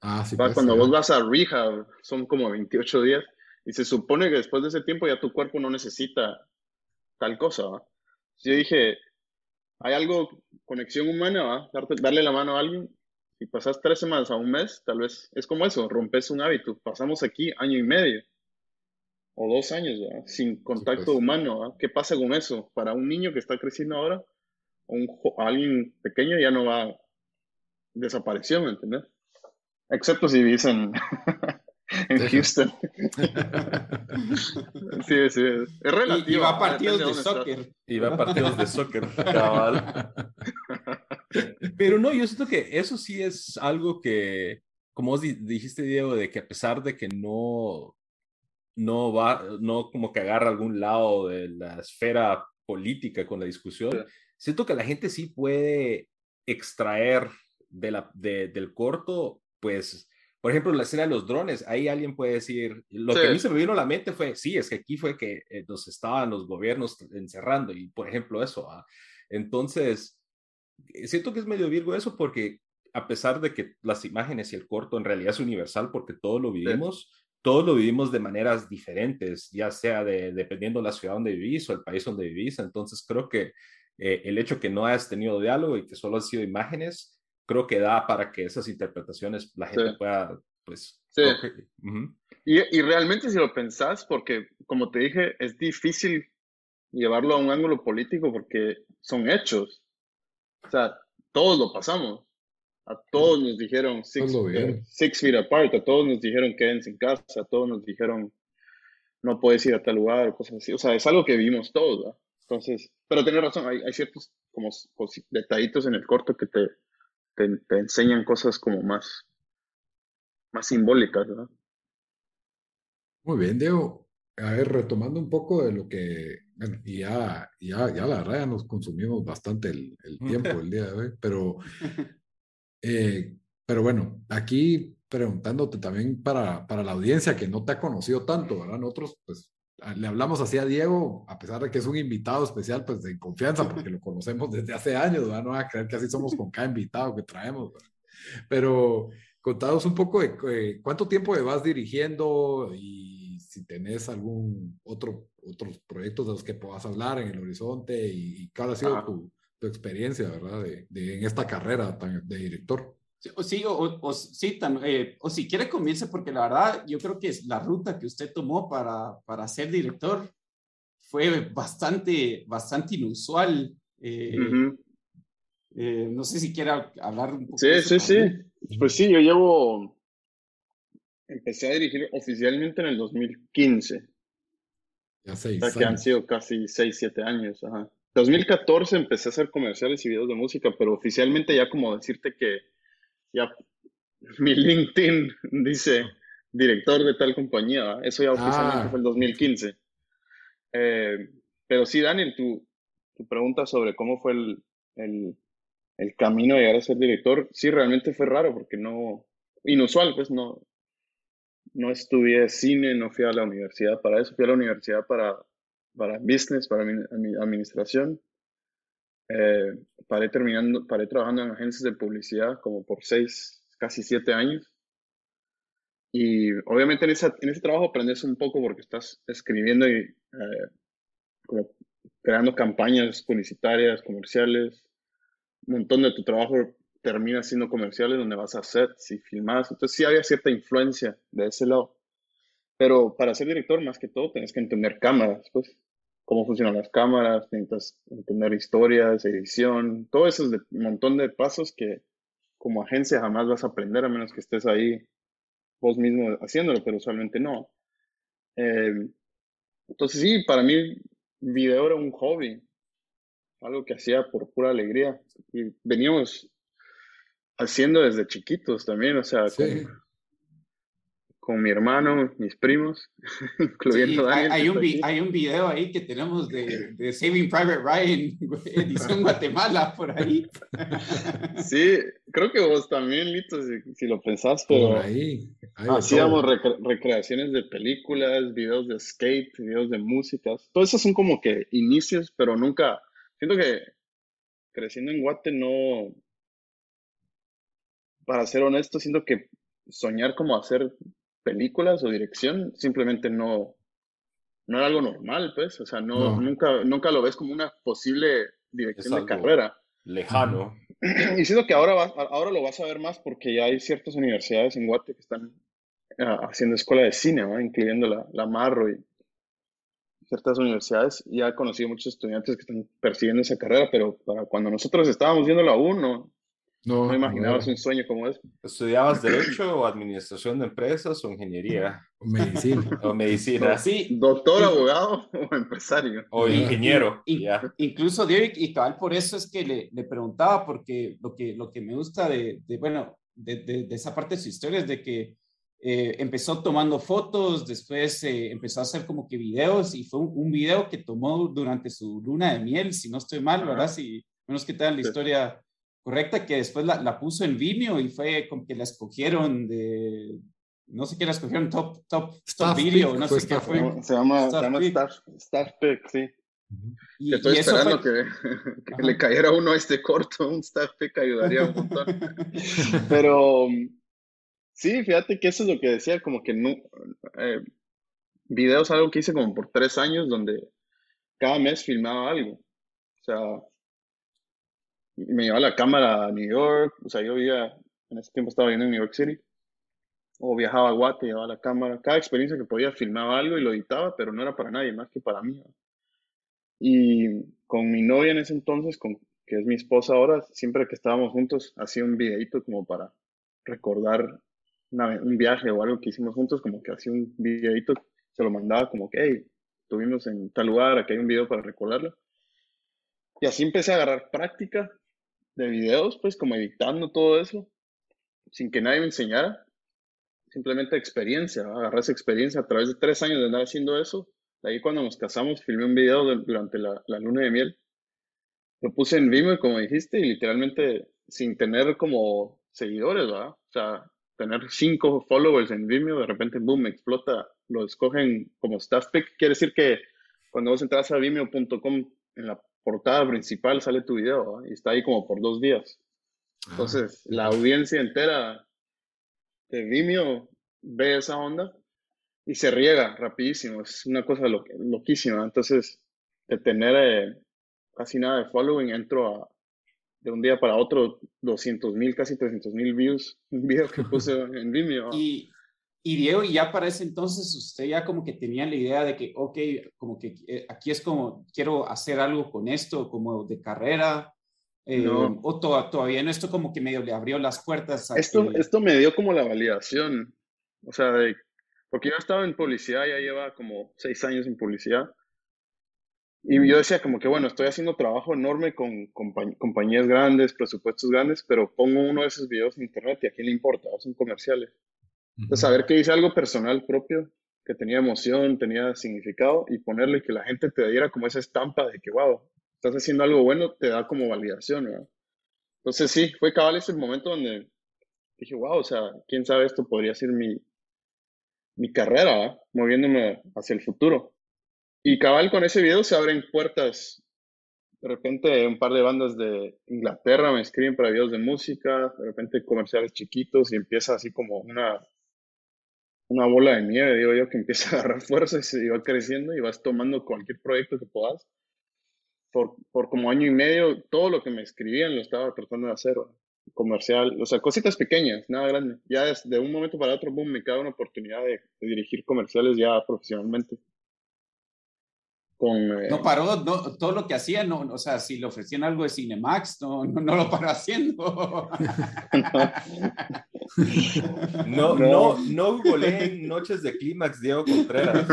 Ah, sí. Cuando vos vas a rehab, son como 28 días y se supone que después de ese tiempo ya tu cuerpo no necesita tal cosa. Yo dije, hay algo, conexión humana, ¿va? darle la mano a alguien. Si pasas tres semanas a un mes, tal vez es como eso, rompes un hábito. Pasamos aquí año y medio o dos años sin contacto pues. humano. ¿Qué pasa con eso? Para un niño que está creciendo ahora, un, alguien pequeño ya no va, desapareció, ¿me entiendes? Excepto si vives en, Houston. sí, sí, es relativo. Y, va a partidos de soccer. Y va a partidos de soccer, cabal. Pero no, yo siento que eso sí es algo que, como vos dijiste, Diego, de que a pesar de que no, no va, no como que agarra algún lado de la esfera política con la discusión, siento que la gente sí puede extraer de la, del corto, pues, por ejemplo, la escena de los drones, ahí alguien puede decir, lo que a mí se me vino a la mente fue, sí, es que aquí fue que eh, nos estaban los gobiernos encerrando y, por ejemplo, eso. ¿ah? Entonces, eh, siento que es medio virgo eso porque a pesar de que las imágenes y el corto en realidad es universal porque todos lo vivimos, todos lo vivimos de maneras diferentes, ya sea de, dependiendo de la ciudad donde vivís o el país donde vivís. Entonces, creo que eh, el hecho que no hayas tenido diálogo y que solo han sido imágenes, creo que da para que esas interpretaciones la gente pueda, pues... Sí. y, y, realmente si lo pensás, porque como te dije, es difícil llevarlo a un ángulo político porque son hechos. O sea, todos lo pasamos. A todos nos dijeron six, eh, six feet apart, a todos nos dijeron quédense en casa, a todos nos dijeron no puedes ir a tal lugar, cosas así. O sea, es algo que vimos todos. ¿verdad? Entonces, pero tienes razón, hay, hay ciertos como detallitos en el corto que te, te, enseñan cosas como más, más simbólicas, ¿verdad? Muy bien, Diego. A ver, retomando un poco de lo que bueno, y ya, ya, ya la verdad ya nos consumimos bastante el, el tiempo el día de hoy, pero, eh, pero bueno, aquí preguntándote también para, para la audiencia que no te ha conocido tanto, ¿verdad? Nosotros, pues, le hablamos así a Diego, a pesar de que es un invitado especial, pues de confianza, porque lo conocemos desde hace años, ¿verdad? No va a creer que así somos con cada invitado que traemos, ¿verdad? Pero contados un poco de eh, cuánto tiempo vas dirigiendo y si tenés algún otro otros proyectos de los que puedas hablar en el horizonte y, cuál ha sido tu, tu, experiencia, ¿verdad? De, de, en esta carrera de director. Sí, o, o, sí, eh, o si quiere comience porque la verdad yo creo que es la ruta que usted tomó para, para ser director fue bastante, bastante inusual. Eh, eh, no sé si quiere hablar un poco. Sí, sí, sí. Pues sí, yo llevo, empecé a dirigir oficialmente en el 2015. Ya seis o sea, que han sido casi 6, 7 años. Ajá. 2014 empecé a hacer comerciales y videos de música, pero oficialmente ya como decirte que ya mi LinkedIn dice director de tal compañía, eso ya oficialmente ah. fue el 2015. Eh, pero sí, Daniel, tu, tu, pregunta sobre cómo fue el, el, el, camino de llegar a ser director, sí, realmente fue raro porque no, inusual, pues no, no estudié cine, no fui a la universidad para eso, fui a la universidad para, para business, para administración. Eh, paré terminando, paré trabajando en agencias de publicidad como por seis, casi siete años. Y obviamente en, esa, en ese trabajo aprendes un poco porque estás escribiendo y eh, como creando campañas publicitarias, comerciales. Un montón de tu trabajo termina siendo comerciales donde vas a sets y filmas. Entonces sí había cierta influencia de ese lado. Pero para ser director, más que todo, tienes que entender cámaras, pues, cómo funcionan las cámaras, necesitas entender historias, edición, todo eso es un montón de pasos que como agencia jamás vas a aprender a menos que estés ahí vos mismo haciéndolo, pero usualmente no. Eh, entonces sí, para mí video era un hobby, algo que hacía por pura alegría. Y veníamos haciendo desde chiquitos también, o sea, con, mi hermano, mis primos, incluyendo Daniel. Hay, un hay un video ahí que tenemos de, de Saving Private Ryan, edición Guatemala, por ahí. Sí, creo que vos también, Lito, si, lo pensás, pero ahí, hacíamos recreaciones de películas, videos de skate, videos de músicas. Todo eso son como que inicios, pero nunca, siento que creciendo en Guate no, para ser honesto, siento que soñar como hacer películas o dirección simplemente no, no era algo normal, pues. O sea, no, Nunca, nunca lo ves como una posible dirección de carrera. Lejano. Y siento que ahora, ahora lo vas a ver más porque ya hay ciertas universidades en Guate que están ah, haciendo escuela de cine, incluyendo la, la Marro y ciertas universidades. Ya he conocido muchos estudiantes que están persiguiendo esa carrera, pero para cuando nosotros estábamos viendo la U, no, no, imaginabas un sueño como es. ¿Estudiabas Derecho o Administración de Empresas o Ingeniería? O Medicina. o Medicina. Sí. Doctor, abogado o empresario. O ingeniero. Incluso, Derek, y cabal, por eso es que le, le, preguntaba, porque lo que, lo que me gusta de, de bueno, de, de, esa parte de su historia es de que eh, empezó tomando fotos, después eh, empezó a hacer como que videos y fue un, video que tomó durante su luna de miel, si no estoy mal, ¿verdad? Si menos que tal la historia correcta, que después la, la, puso en Vimeo y fue como que la escogieron de, no sé qué la escogieron, top, top, top video, no sé qué fue. Se llama, se llama Staff, Staff Pick, sí. y, Estoy esperando que, que le cayera uno a este corto, un Staff Pick ayudaría un montón. Pero sí, fíjate que eso es lo que decía, como que no, eh, videos algo que hice como por tres años donde cada mes filmaba algo. O sea, me llevaba la cámara a New York, o sea, yo vivía, en ese tiempo estaba viviendo en New York City, o viajaba a Guate, llevaba la cámara, cada experiencia que podía filmaba algo y lo editaba, pero no era para nadie más que para mí. Y con mi novia en ese entonces, con, que es mi esposa ahora, siempre que estábamos juntos, hacía un videito como para recordar un viaje o algo que hicimos juntos, como que hacía un videito, se lo mandaba como que, hey, estuvimos en tal lugar, aquí hay un video para recordarlo. Y así empecé a agarrar práctica de videos, pues como editando todo eso, sin que nadie me enseñara, simplemente experiencia, agarrar esa experiencia a través de tres años de andar haciendo eso, ahí cuando nos casamos, filmé un video durante la, la, luna de miel. Lo puse en Vimeo, como dijiste, y literalmente sin tener como seguidores, ¿verdad? O sea, tener cinco followers en Vimeo, de repente, boom, explota, lo escogen como staff pick. Quiere decir que cuando vos entras a vimeo.com, en la portada principal sale tu video, y está ahí como por dos días. Ah, Entonces, la audiencia entera de Vimeo ve esa onda y se riega rapidísimo. Es una cosa loquísima. Entonces, de tener eh, casi nada de following, entro a, de un día para otro 200 mil, casi 300 mil views, un video que puse en Vimeo. Y, y Diego, ya para ese entonces usted ya como que tenía la idea de que, ok, como que eh, aquí es como, quiero hacer algo con esto, como de carrera, eh, no. o todavía no, esto como que medio le abrió las puertas. esto, esto me dio como la validación, o sea, de porque yo estaba en publicidad, ya lleva como seis años en publicidad. Y yo decía como que, bueno, estoy haciendo trabajo enorme con, compañías grandes, presupuestos grandes, pero pongo uno de esos videos en internet y a quién le importa, son comerciales. Entonces, saber que hice algo personal propio, que tenía emoción, tenía significado, y ponerle que la gente te diera como esa estampa de que, wow, estás haciendo algo bueno, te da como validación, ¿verdad? Entonces, sí, fue cabal ese momento donde dije, wow, o sea, quién sabe, esto podría ser mi, mi carrera, moviéndome hacia el futuro. Y cabal con ese video se abren puertas. De repente un par de bandas de Inglaterra me escriben para videos de música, de repente comerciales chiquitos y empieza así como una, una bola de nieve, digo yo, que empieza a agarrar fuerza y se va creciendo y vas tomando cualquier proyecto que puedas. Por, por como año y medio, todo lo que me escribían lo estaba tratando de hacer comercial, o sea, cositas pequeñas, nada grande. Ya de un momento para otro, boom, me cae una oportunidad de, dirigir comerciales ya profesionalmente. Con, eh, no paró, no, todo lo que hacía, no, o sea, si le ofrecían algo de Cinemax, no, no, lo paró haciendo. no, no, no goleen noches de clímax, Diego Contreras.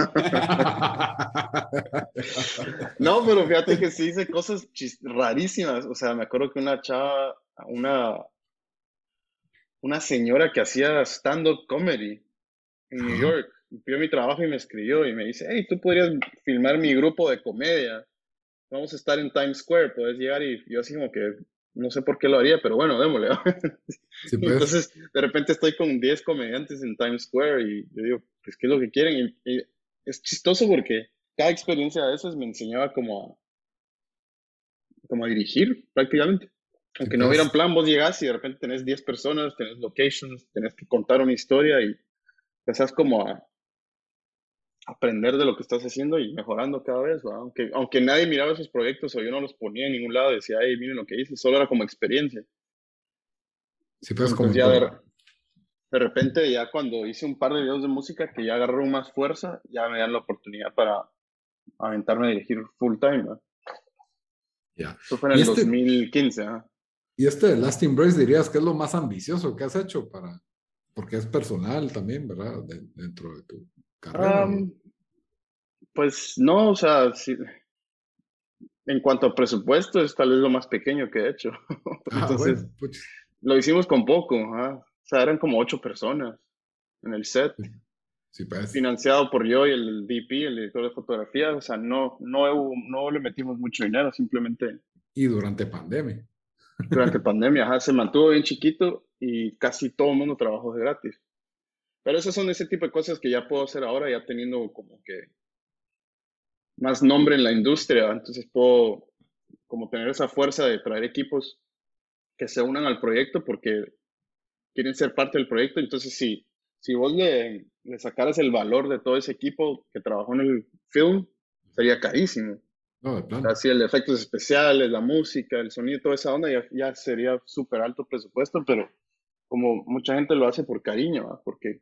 no, pero fíjate que sí hice cosas rarísimas. O sea, me acuerdo que una chava una, una señora que hacía stand-up comedy en New York. Vio mi trabajo y me escribió y me dice, hey, tú podrías filmar mi grupo de comedia. Vamos a estar en Times Square, puedes llegar y yo así como que no sé por qué lo haría, pero bueno, démosle. Pues. Entonces, de repente estoy con 10 comediantes en Times Square y yo digo, pues, ¿qué es lo que quieren? Y, es chistoso porque cada experiencia de esas me enseñaba como a, como a dirigir prácticamente. Aunque no hubiera un plan, vos llegás y de repente tenés 10 personas, tenés locations, tenés que contar una historia y empezás como a aprender de lo que estás haciendo y mejorando cada vez, Aunque, aunque nadie miraba esos proyectos o yo no los ponía en ningún lado, decía, hey, miren lo que hice, solo era como experiencia. Sí, pues como... Ya de, de, repente, ya cuando hice un par de videos de música que ya agarró más fuerza, ya me dan la oportunidad para aventarme a dirigir full time, Ya. Eso fue en el 2015, este ¿ah? Y este Last Embrace dirías que es lo más ambicioso que has hecho para, porque es personal también, ¿verdad? dentro de tu carrera. pues no, o sea, en cuanto a presupuesto es tal vez lo más pequeño que he hecho. Ah, Entonces, lo hicimos con poco, o sea, eran como ocho personas en el set. Sí, pues. Financiado por yo y el DP, el director de fotografía, o sea, no, no, no le metimos mucho dinero, simplemente. Y durante pandemia durante pandemia, se mantuvo bien chiquito y casi todo el mundo trabajó de gratis. Pero esas son ese tipo de cosas que ya puedo hacer ahora, ya teniendo como que más nombre en la industria. Entonces puedo como tener esa fuerza de traer equipos que se unan al proyecto porque quieren ser parte del proyecto. Entonces, si, si vos le, le sacaras el valor de todo ese equipo que trabajó en el film, sería carísimo. No, de plano. Así el efectos especiales, la música, el sonido, toda esa onda ya, ya sería súper alto presupuesto, pero como mucha gente lo hace por cariño, porque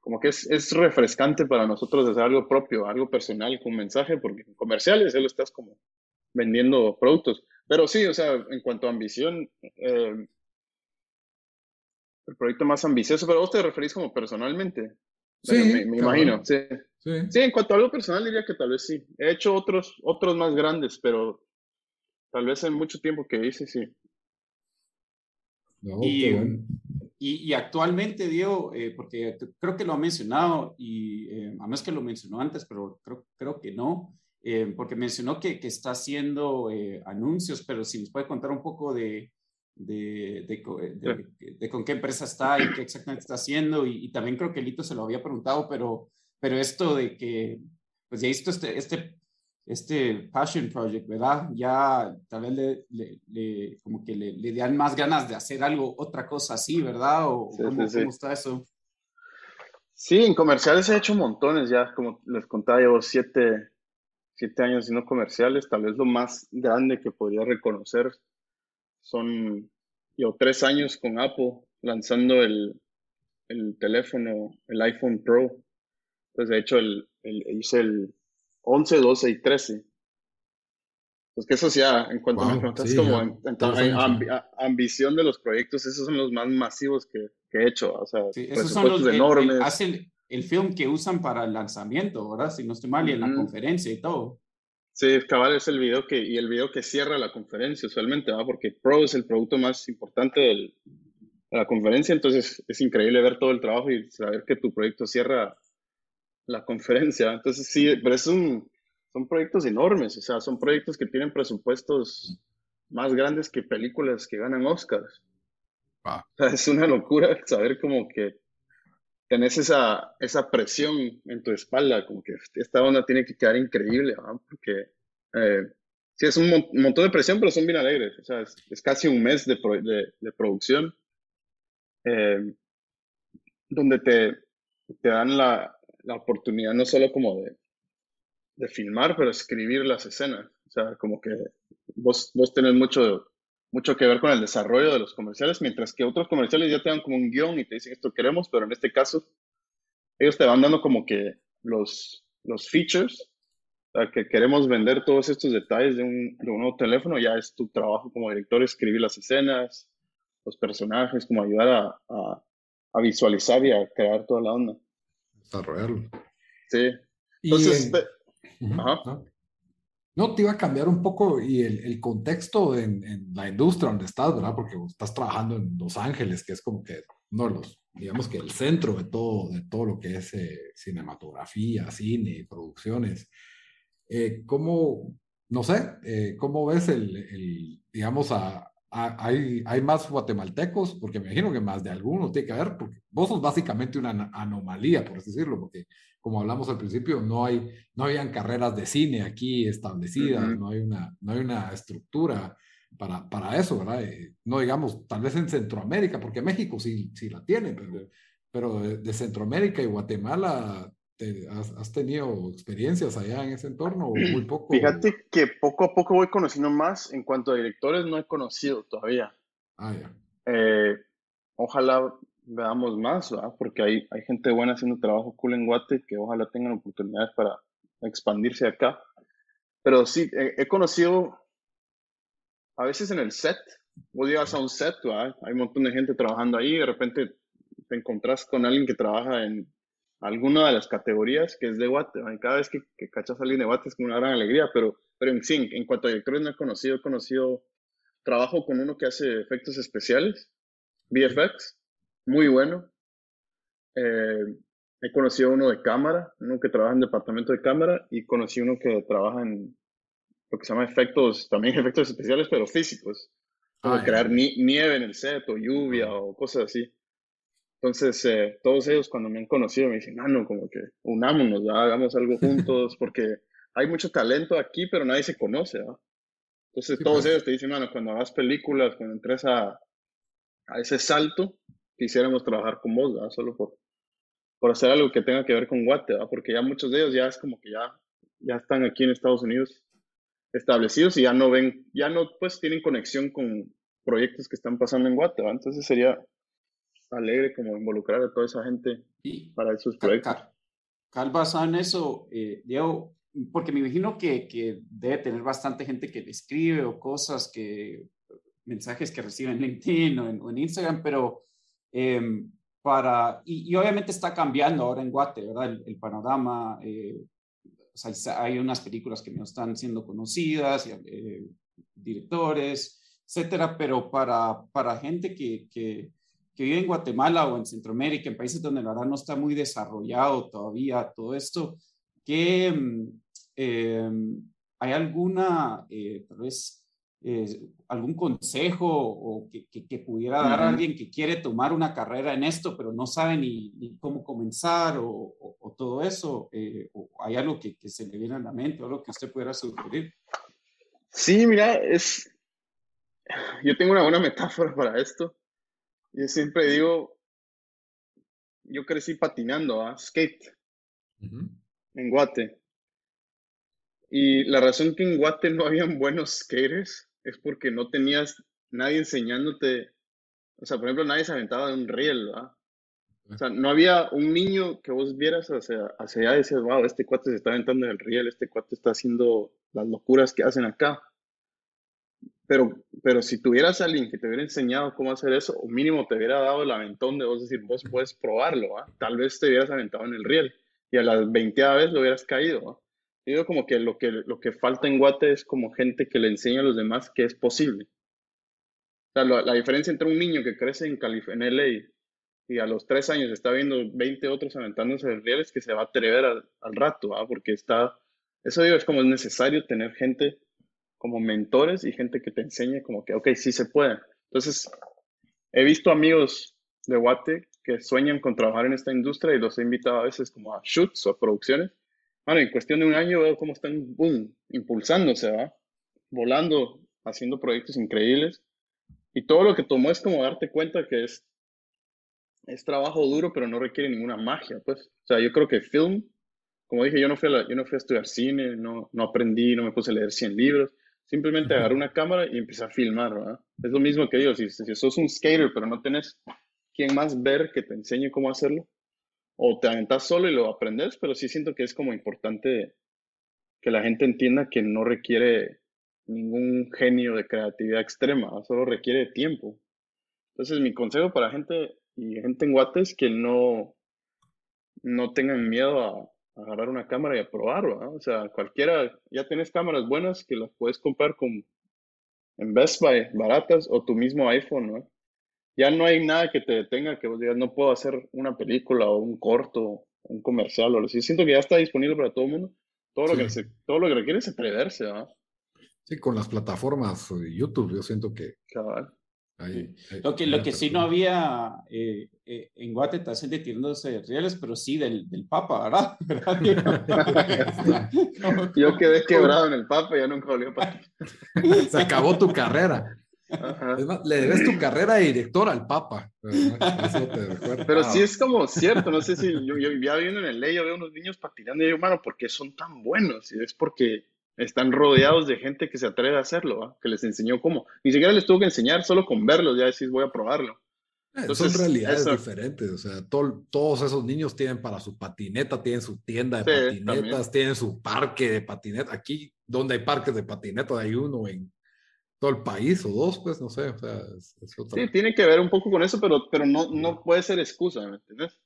como que es, es, refrescante para nosotros hacer algo propio, algo personal, con mensaje, porque en comerciales lo estás como vendiendo productos. Pero sí, o sea, en cuanto a ambición, eh, el proyecto más ambicioso, pero vos te referís como personalmente. Sí, me, imagino, sí. sí. en cuanto a algo personal diría que tal vez sí. He hecho otros, otros más grandes, pero tal vez en mucho tiempo que hice, sí. y, y, actualmente, Diego, eh, porque creo que lo ha mencionado, y eh, a menos que lo mencionó antes, pero creo, creo que no, eh, porque mencionó que, que está haciendo anuncios, pero si nos puede contar un poco de, de, de, con qué empresa está y qué exactamente está haciendo, y, también creo que Lito se lo había preguntado, pero, pero esto de que, pues ya visto este, este este Passion Project, ¿verdad? Ya tal vez le, como que le, le, dan más ganas de hacer algo, otra cosa así, ¿verdad? ¿O cómo, está eso? Sí, en comerciales he hecho montones ya, como les contaba, llevo siete, siete años haciendo comerciales, tal vez lo más grande que podría reconocer son, yo tres años con Apple lanzando el, el teléfono, el iPhone Pro. Pues de hecho el, el, hice el, 11, 12 y 13. Pues que eso ya, en cuanto a como en, ambición de los proyectos, esos son los más masivos que, que he hecho. O sea, esos son los enormes. hacen el film que usan para el lanzamiento, ¿verdad? Si no estoy mal, y en la conferencia y todo. Sí, cabal es el video que, y el video que cierra la conferencia usualmente, ¿verdad? Porque Pro es el producto más importante del, de la conferencia, entonces es increíble ver todo el trabajo y saber que tu proyecto cierra la conferencia. Entonces, sí, pero es un, son proyectos enormes, o sea, son proyectos que tienen presupuestos más grandes que películas que ganan Oscars. es una locura saber como que tenés esa, esa presión en tu espalda, como que esta onda tiene que quedar increíble, porque eh, sí, es un, montón de presión, pero son bien alegres, o sea, es, casi un mes de, de, producción, eh, donde te, te dan la, la oportunidad no solo como de, de filmar, pero escribir las escenas. O sea, como que vos, vos tenés mucho, mucho que ver con el desarrollo de los comerciales, mientras que otros comerciales ya te dan como un guion y te dicen esto queremos, pero en este caso ellos te van dando como que los, los features, o sea, que queremos vender todos estos detalles de un, de un nuevo teléfono, ya es tu trabajo como director escribir las escenas, los personajes, como ayudar a, a, a visualizar y a crear toda la onda desarrollarlo. Sí. Entonces, No, te iba a cambiar un poco y el, el contexto en, en, la industria donde estás, ¿verdad? Porque estás trabajando en Los Ángeles, que es como que no los, digamos que el centro de todo, de todo lo que es eh, cinematografía, cine, producciones. Eh, ¿Cómo, no sé, eh, cómo ves el, el digamos, a, hay, hay más guatemaltecos, porque me imagino que más de alguno tiene que haber, porque vos sos básicamente una anomalía, por así decirlo, porque como hablamos al principio, no, hay, no habían carreras de cine aquí establecidas, no, hay una, no hay una estructura para, para eso, ¿verdad? Eh, no digamos, tal vez en Centroamérica, porque México sí, sí la tiene, pero, pero de Centroamérica y Guatemala has, tenido experiencias allá en ese entorno o muy poco? Fíjate que poco a poco voy conociendo más. En cuanto a directores, no he conocido todavía. Ah, ya. Eh, ojalá veamos más, ¿verdad? Porque hay, hay gente buena haciendo trabajo cool en Guate que ojalá tengan oportunidades para expandirse acá. Pero sí, he, conocido a veces en el set. Vos llegas a un set, ¿verdad? hay un montón de gente trabajando ahí y de repente te encontrás con alguien que trabaja en alguna de las categorías que es de Guate. Cada vez que, que cachas a alguien de Guate es con una gran alegría, pero, pero en sí, en cuanto a directores no he conocido, he conocido, trabajo con uno que hace efectos especiales, VFX, muy bueno. Eh, he conocido uno de cámara, uno que trabaja en departamento de cámara, y conocí uno que trabaja en lo que se llama efectos, también efectos especiales, pero físicos. Como ah, crear nieve en el set o lluvia o cosas así. Entonces, eh, todos ellos cuando me han conocido me dicen, no, como que unámonos, hagamos algo juntos, porque hay mucho talento aquí, pero nadie se conoce. Entonces, todos ellos te dicen, mano, cuando hagas películas, cuando entres a, a ese salto, quisiéramos trabajar con vos, ¿verdad? solo por, por hacer algo que tenga que ver con Guate, porque ya muchos de ellos ya es como que ya, ya están aquí en Estados Unidos establecidos y ya no ven, ya no, pues tienen conexión con proyectos que están pasando en Guate, entonces sería alegre como involucrar a toda esa gente para esos proyectos. Cal, basado en eso, eh, Diego, porque me imagino que, que, debe tener bastante gente que le escribe o cosas que, mensajes que reciben en LinkedIn o en, Instagram, pero em, para, y, obviamente está cambiando ahora en Guate, ¿verdad? El, panorama, eh, o sea, hay unas películas que no están siendo conocidas, eh, directores, etcétera, pero para, para gente que, que que vive en Guatemala o en Centroamérica, en países donde la verdad no está muy desarrollado todavía todo esto, que em, hay alguna, eh, tal vez, eh, algún consejo o que, que, pudiera dar a alguien que quiere tomar una carrera en esto, pero no sabe ni, ni cómo comenzar o, o, todo eso? Eh, o ¿Hay algo que, que, se le viene a la mente o algo que usted pudiera sugerir? Sí, mira, es... Yo tengo una buena metáfora para esto. Yo siempre digo, yo crecí patinando a skate en Guate. Y la razón que en Guate no habían buenos skaters es porque no tenías nadie enseñándote, o sea, por ejemplo, nadie se aventaba de un riel, ¿verdad? O sea, no había un niño que vos vieras hacia, hacia allá y decías, wow, este cuate se está aventando del riel, este cuate está haciendo las locuras que hacen acá. Pero, pero si tuvieras a alguien que te hubiera enseñado cómo hacer eso, o mínimo te hubiera dado el aventón de vos decir, vos puedes probarlo, ¿ah? tal vez te hubieras aventado en el riel y a la veinteava vez lo hubieras caído. ¿ah? Digo como que lo, que lo que falta en Guate es como gente que le enseña a los demás que es posible. O sea, la, diferencia entre un niño que crece en, en LA y a los tres años está viendo 20 otros aventándose del riel es que se va a atrever al, rato, ¿ah? porque está, eso digo, es como es necesario tener gente como mentores y gente que te enseñe como que, ok, sí se puede. Entonces, he visto amigos de Guate que sueñan con trabajar en esta industria y los he invitado a veces como a shoots o a producciones. Bueno, en cuestión de un año veo cómo están, boom, impulsándose, ¿va? Volando, haciendo proyectos increíbles. Y todo lo que tomó es como darte cuenta que es, es trabajo duro, pero no requiere ninguna magia, pues. O sea, yo creo que film, como dije, yo no fui a, yo no fui a estudiar cine, no, no aprendí, no me puse a leer 100 libros Simplemente agarré una cámara y empecé a filmar, ¿verdad? Es lo mismo que yo, si, si sos un skater pero no tenés quien más ver que te enseñe cómo hacerlo, o te aventas solo y lo aprendes, pero sí siento que es como importante que la gente entienda que no requiere ningún genio de creatividad extrema, solo requiere tiempo. Entonces mi consejo para gente y gente en Guate es que no, no tengan miedo a, agarrar una cámara y a probarlo, O sea, cualquiera, ya tienes cámaras buenas que las puedes comprar con, en Best Buy, baratas, o tu mismo iPhone, ¿no? Ya no hay nada que te detenga que vos digas, no puedo hacer una película o un corto, un comercial o algo así. Siento que ya está disponible para todo el mundo. Todo lo, que, se, todo lo que requiere es atreverse, ¿no? Sí, con las plataformas de YouTube, yo siento que lo que, lo que sí no había eh, eh, en Guate, está gente tirándose reales, pero sí del, del Papa, ¿verdad? Yo quedé quebrado en el Papa ya nunca volvió para Se acabó tu carrera. le debes tu carrera de director al Papa. Pero, sí es como cierto, no sé si yo, yo ya viendo en el ley, yo veo unos niños patinando y digo, mano, ¿por qué son tan buenos? Y es porque están rodeados de gente que se atreve a hacerlo, que les enseñó cómo. Ni siquiera les tuvo que enseñar, solo con verlos ya decís voy a probarlo. Eh, son realidades diferentes, o sea, todos esos niños tienen para su patineta, tienen su tienda de patinetas, tienen su parque de patineta. Aquí, donde hay parques de patineta, hay uno en todo el país o dos, pues no sé, o sea, Sí, tiene que ver un poco con eso, pero, pero no, no puede ser excusa, ¿me entiendes?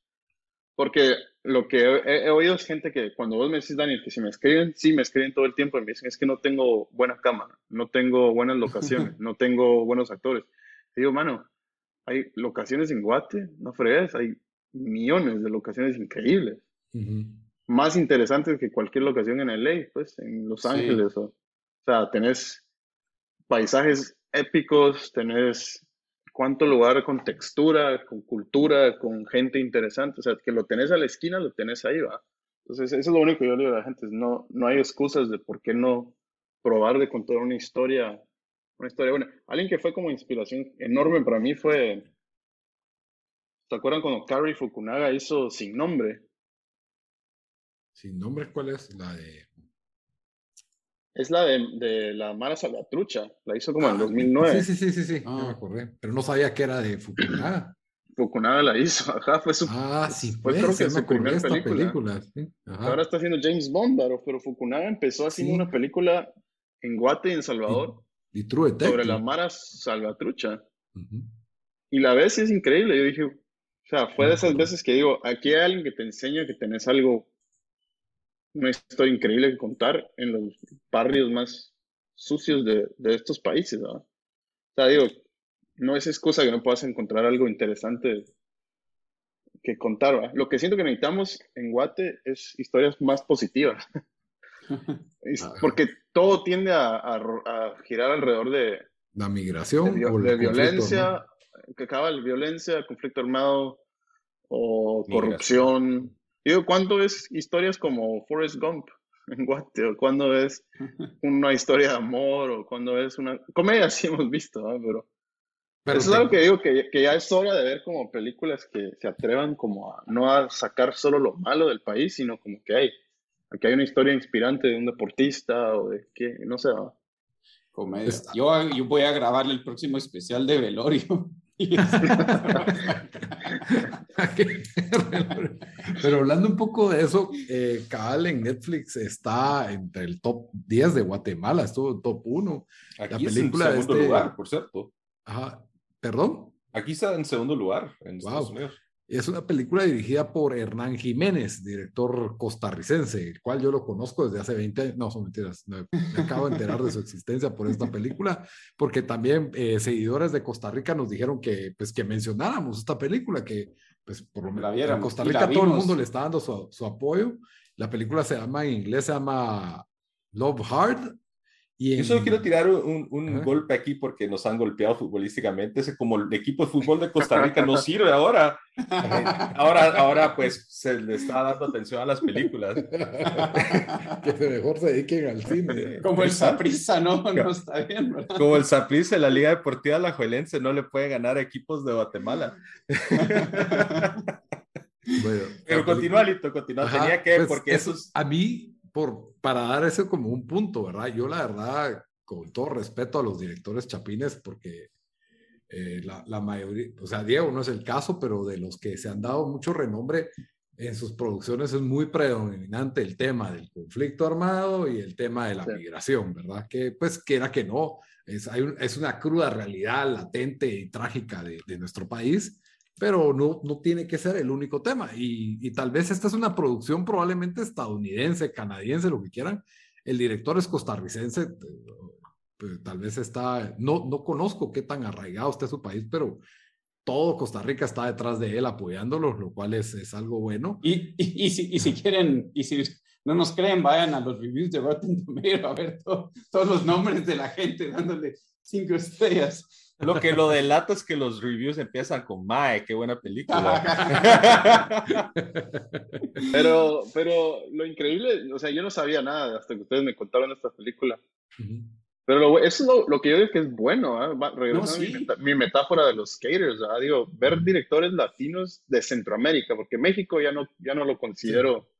Porque lo que he, oído es gente que cuando vos me decís, Daniel, que si me escriben, sí, me escriben todo el tiempo y me dicen, es que no tengo buena cámara, no tengo buenas locaciones, no tengo buenos actores. Y digo, mano, hay locaciones en Guate, no fregues, hay millones de locaciones increíbles. Más interesantes que cualquier locación en LA, pues, en Los Ángeles. O, o sea, tenés paisajes épicos, tenés cuánto lugar con textura, con cultura, con gente interesante. O sea, que lo tenés a la esquina, lo tenés ahí, va. Entonces, eso es lo único que yo le digo a la gente. No, no hay excusas de por qué no probar de contar una historia, una historia buena. Alguien que fue como inspiración enorme para mí fue, ¿se acuerdan cuando Carrie Fukunaga hizo Sin Nombre? Sin Nombre, ¿cuál es? La de... Es la de, de, la Mara Salvatrucha, la hizo como en 2009. Sí, sí, sí, sí, sí, me ah. acordé, pero no sabía que era de Fukunaga. Fukunaga la hizo, ajá, fue su, ah, sí, fue creo que su primera película. Ahora está haciendo James Bond, pero Fukunaga empezó haciendo una película en Guate y en Salvador y, True sobre la Mara Salvatrucha. Y la vez es increíble, yo dije, o sea, fue de esas veces que digo, aquí hay alguien que te enseña que tenés algo una historia increíble que contar en los barrios más sucios de, de estos países. ¿no? O sea, digo, no es excusa que no puedas encontrar algo interesante que contar. Lo que siento que necesitamos en Guate es historias más positivas. Porque todo tiende a, girar alrededor de la migración, de, de violencia, que acaba la violencia, conflicto armado o corrupción. Digo, ¿cuándo es historias como Forrest Gump en Guate? ¿O cuándo es una historia de amor? ¿O cuándo es una comedia? Sí hemos visto, pero pero Eso es algo que digo que, que, ya es hora de ver como películas que se atrevan como a no a sacar solo lo malo del país, sino como que hay, aquí hay una historia inspirante de un deportista o de que, no sé. Comedia. Yo, yo voy a grabarle el próximo especial de Velorio. Pero hablando un poco de eso, eh, Cabal en Netflix está entre el top 10 de Guatemala, estuvo en top 1. Aquí la película es en segundo este lugar, por cierto. Ajá, ¿Perdón? Aquí está en segundo lugar en Estados Unidos. Es una película dirigida por Hernán Jiménez, director costarricense, el cual yo lo conozco desde hace 20 años. No, son mentiras. Me, acabo de enterar de su existencia por esta película, porque también eh, seguidores de Costa Rica nos dijeron que, pues, que mencionáramos esta película, que pues, por lo menos en Costa Rica todo el mundo le está dando su, su apoyo. La película se llama, en inglés se llama Love Hard yo solo quiero tirar un, un golpe aquí porque nos han golpeado futbolísticamente. Ese como el equipo de fútbol de Costa Rica no sirve ahora. Ahora, ahora pues se le está dando atención a las películas. que mejor se dediquen al cine. Como el Saprissa, ¿no? No está bien, Como el Saprissa en la Liga Deportiva La Juelense no le puede ganar a equipos de Guatemala. Pero continúa, Lito, continúa. Tenía que, pues porque eso, A mí por, para dar eso como un punto, ¿verdad? Yo la verdad, con todo respeto a los directores chapines, porque eh, la, la, mayoría, o sea, Diego no es el caso, pero de los que se han dado mucho renombre en sus producciones es muy predominante el tema del conflicto armado y el tema de la migración, ¿verdad? Que pues quiera que no, es, hay es una cruda realidad latente y trágica de, de nuestro país pero no, no tiene que ser el único tema. Y, y, tal vez esta es una producción probablemente estadounidense, canadiense, lo que quieran. El director es costarricense, pues, tal vez está, no, no conozco qué tan arraigado está su país, pero todo Costa Rica está detrás de él apoyándolo, lo cual es, es algo bueno. Y, y, y, si, y si quieren, y si no nos creen, vayan a los reviews de Rotten Tomatoes a ver todos los nombres de la gente dándole cinco estrellas. Lo que lo delata es que los reviews empiezan con Mae, qué buena película. pero, pero lo increíble, o sea, yo no sabía nada hasta que ustedes me contaron esta película. Pero lo, eso es lo, lo, que yo digo que es bueno, ¿eh? no, sí. mi, metáfora de los skaters, digo, ver directores latinos de Centroamérica, porque México ya no, ya no lo considero.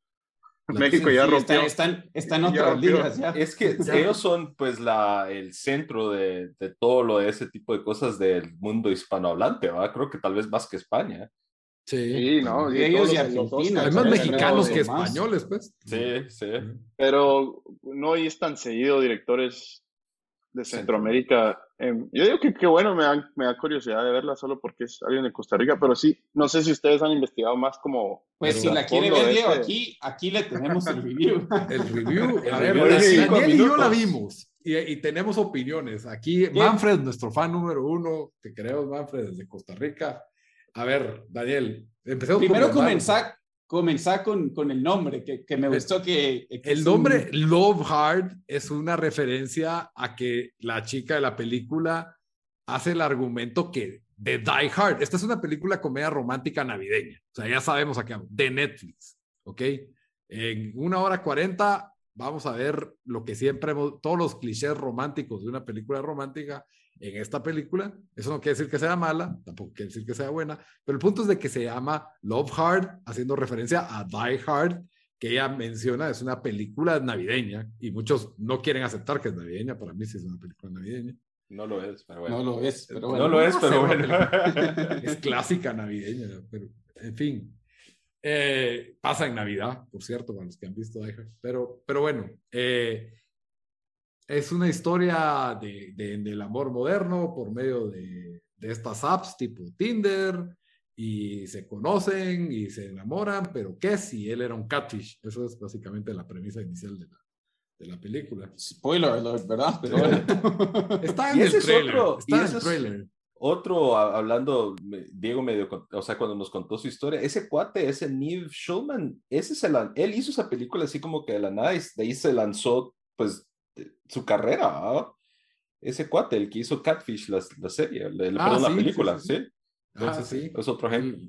México ya rompió. Están, están, otras ligas ya. Es que ellos son pues la, el centro de, de, todo lo de ese tipo de cosas del mundo hispanohablante, ¿va? Creo que tal vez más que España. Sí, sí no, y ellos y Argentina. Hay más mexicanos que españoles, pues. Sí, sí. Pero no es tan seguido directores de Centroamérica Em, yo digo que qué bueno, me da, me da, curiosidad de verla solo porque es alguien de Costa Rica, pero sí, no sé si ustedes han investigado más como... Pues si la quiere ver, Diego, este aquí, aquí le tenemos el review. El review, a ver, Daniel y yo la vimos y, y, tenemos opiniones. Aquí Manfred, nuestro fan número uno, te queremos Manfred desde Costa Rica. A ver, Daniel, empecemos Primero comenzar, comenzar con, con el nombre, que, que me gustó que... el nombre Love Hard es una referencia a que la chica de la película hace el argumento que de Die Hard, esta es una película comedia romántica navideña, o sea, ya sabemos acá, de Netflix, ¿ok? En una hora cuarenta vamos a ver lo que siempre, todos los clichés románticos de una película romántica en esta película. Eso no quiere decir que sea mala, tampoco quiere decir que sea buena, pero el punto es de que se llama Love Hard, haciendo referencia a Die Hard, que ella menciona es una película navideña y muchos no quieren aceptar que es navideña. Para mí sí es una película navideña. No lo es, pero bueno. No lo es, pero bueno. No lo es, pero bueno. Es clásica navideña, pero en fin. Eh, pasa en Navidad, por cierto, para los que han visto Die Hard. Pero, pero bueno, eh, es una historia de, del amor moderno por medio de, de, estas apps tipo Tinder y se conocen y se enamoran, pero ¿qué si él era un catfish? Eso es básicamente la premisa inicial de la, de la película. Spoiler alert, ¿verdad? Pero está en el trailer. está en el trailer. otro, hablando, Diego medio, o sea, cuando nos contó su historia, ese cuate, ese Neve Schulman, ese se la, él hizo esa película así como que de la nada, de ahí se lanzó, pues, su carrera, ese cuate, el que hizo Catfish, la, la serie, la, ah, la película, ¿sí? ah, sí. Es otro ejemplo.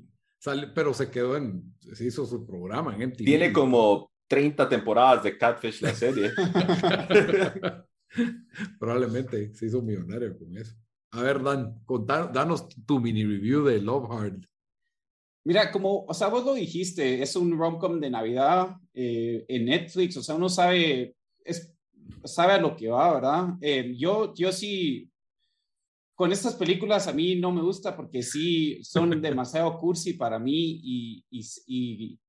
pero se quedó en, se hizo su programa en MTV. Tiene como 30 temporadas de Catfish la serie. Probablemente se hizo millonario con eso. A ver, Dan, danos tu mini review de Love Hard. Mira, como, o sea, vos lo dijiste, es un rom-com de Navidad eh, en Netflix, o sea, uno sabe, es, sabe a lo que va, ¿verdad? Eh, yo, yo sí, con estas películas a mí no me gusta porque sí son demasiado cursi para mí y, y,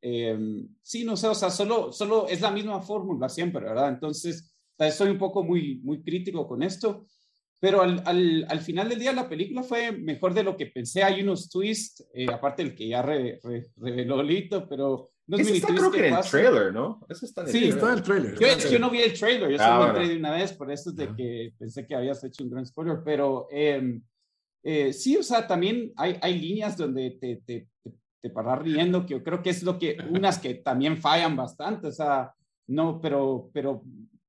em, sí, no sé, o sea, solo, solo es la misma fórmula siempre, ¿verdad? Entonces, estoy un poco muy, muy crítico con esto. Pero al, al, al, final del día la película fue mejor de lo que pensé. Hay unos twists, eh, aparte del que ya reveló Lito, pero no es está creo que en el trailer, ¿no? Eso está en el sí, trailer. está en el trailer. Yo, yo no vi el trailer, yo solo ah, entré de una vez, por eso es de que pensé que habías hecho un gran spoiler, pero eh, eh, sí, o sea, también hay, hay líneas donde te, te, te, te paras riendo, que yo creo que es lo que, unas que también fallan bastante, o sea, no, pero, pero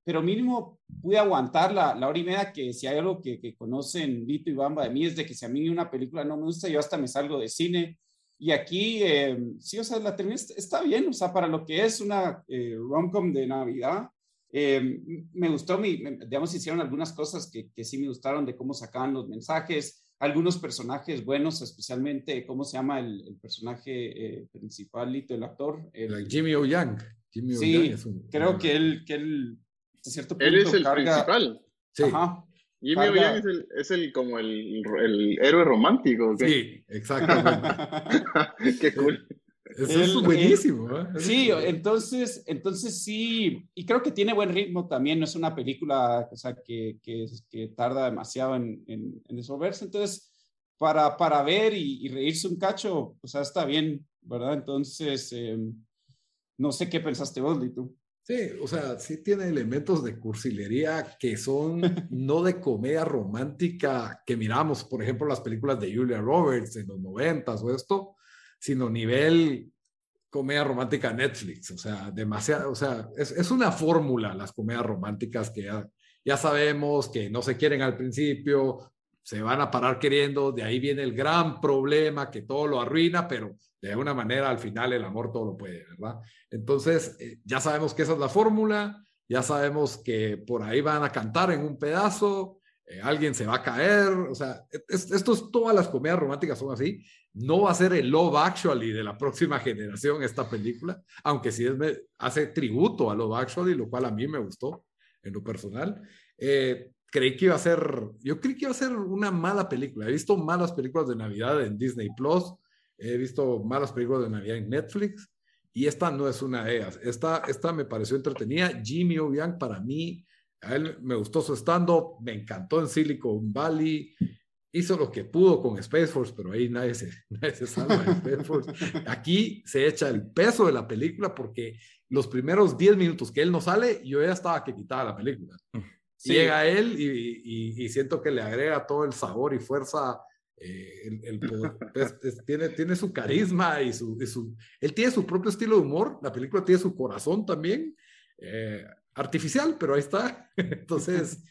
pero mínimo pude aguantar la, la hora y media que si hay algo que, que conocen Vito y Bamba de mí es de que si a mí una película no me gusta, yo hasta me salgo de cine. Y aquí, eh, sí, o sea, la terminé, está bien, o sea, para lo que es una eh, rom-com de Navidad, eh, me gustó, mi, digamos, hicieron algunas cosas que, que, sí me gustaron de cómo sacaban los mensajes, algunos personajes buenos, especialmente, ¿cómo se llama el, el personaje principal, el actor? El, Jimmy O. Young. Jimmy sí, creo que él, que él él es el principal. Sí. Ajá. Jimmy O'Yan es el, es el como el, el, héroe romántico. Sí, exactamente. Qué cool. Eso es buenísimo. ¿eh? Sí, entonces, entonces sí, y creo que tiene buen ritmo también, no es una película o sea, que, que, que tarda demasiado en, en, en, resolverse, entonces para, para ver y, y, reírse un cacho, o sea, está bien, ¿verdad? Entonces, eh, no sé qué pensaste vos, tú. Sí, o sea, sí tiene elementos de cursilería que son no de comedia romántica que miramos, por ejemplo, las películas de Julia Roberts en los noventas o esto, sino nivel comedia romántica Netflix, o sea, demasiado, o sea, es, es una fórmula las comedias románticas que ya, ya sabemos que no se quieren al principio, se van a parar queriendo, de ahí viene el gran problema que todo lo arruina, pero de alguna manera al final el amor todo lo puede, ¿verdad? Entonces, eh, ya sabemos que esa es la fórmula, ya sabemos que por ahí van a cantar en un pedazo, eh, alguien se va a caer, o sea, esto es, todas las comedias románticas son así. No va a ser el Love Actually de la próxima generación esta película, aunque sí es, hace tributo a Love Actually, lo cual a mí me gustó en lo personal. Eh, creí que iba a ser, yo creí que iba a ser una mala película. He visto malas películas de Navidad en Disney Plus, he visto malas películas de Navidad en Netflix y esta no es una de ellas. Esta, esta me pareció entretenida. Jimmy Obiang para mí, a él me gustó su stand-up, me encantó en Silicon Valley, hizo lo que pudo con Space Force, pero ahí nadie se, nadie se salva de Space Force. Aquí se echa el peso de la película porque los primeros 10 minutos que él no sale, yo ya estaba que quitaba la película. Llega él y, y, siento que le agrega todo el sabor y fuerza eh, el, pues, tiene, tiene su carisma y su, su, Él tiene su propio estilo de humor, la película tiene su corazón también, eh, artificial, pero ahí está. Entonces,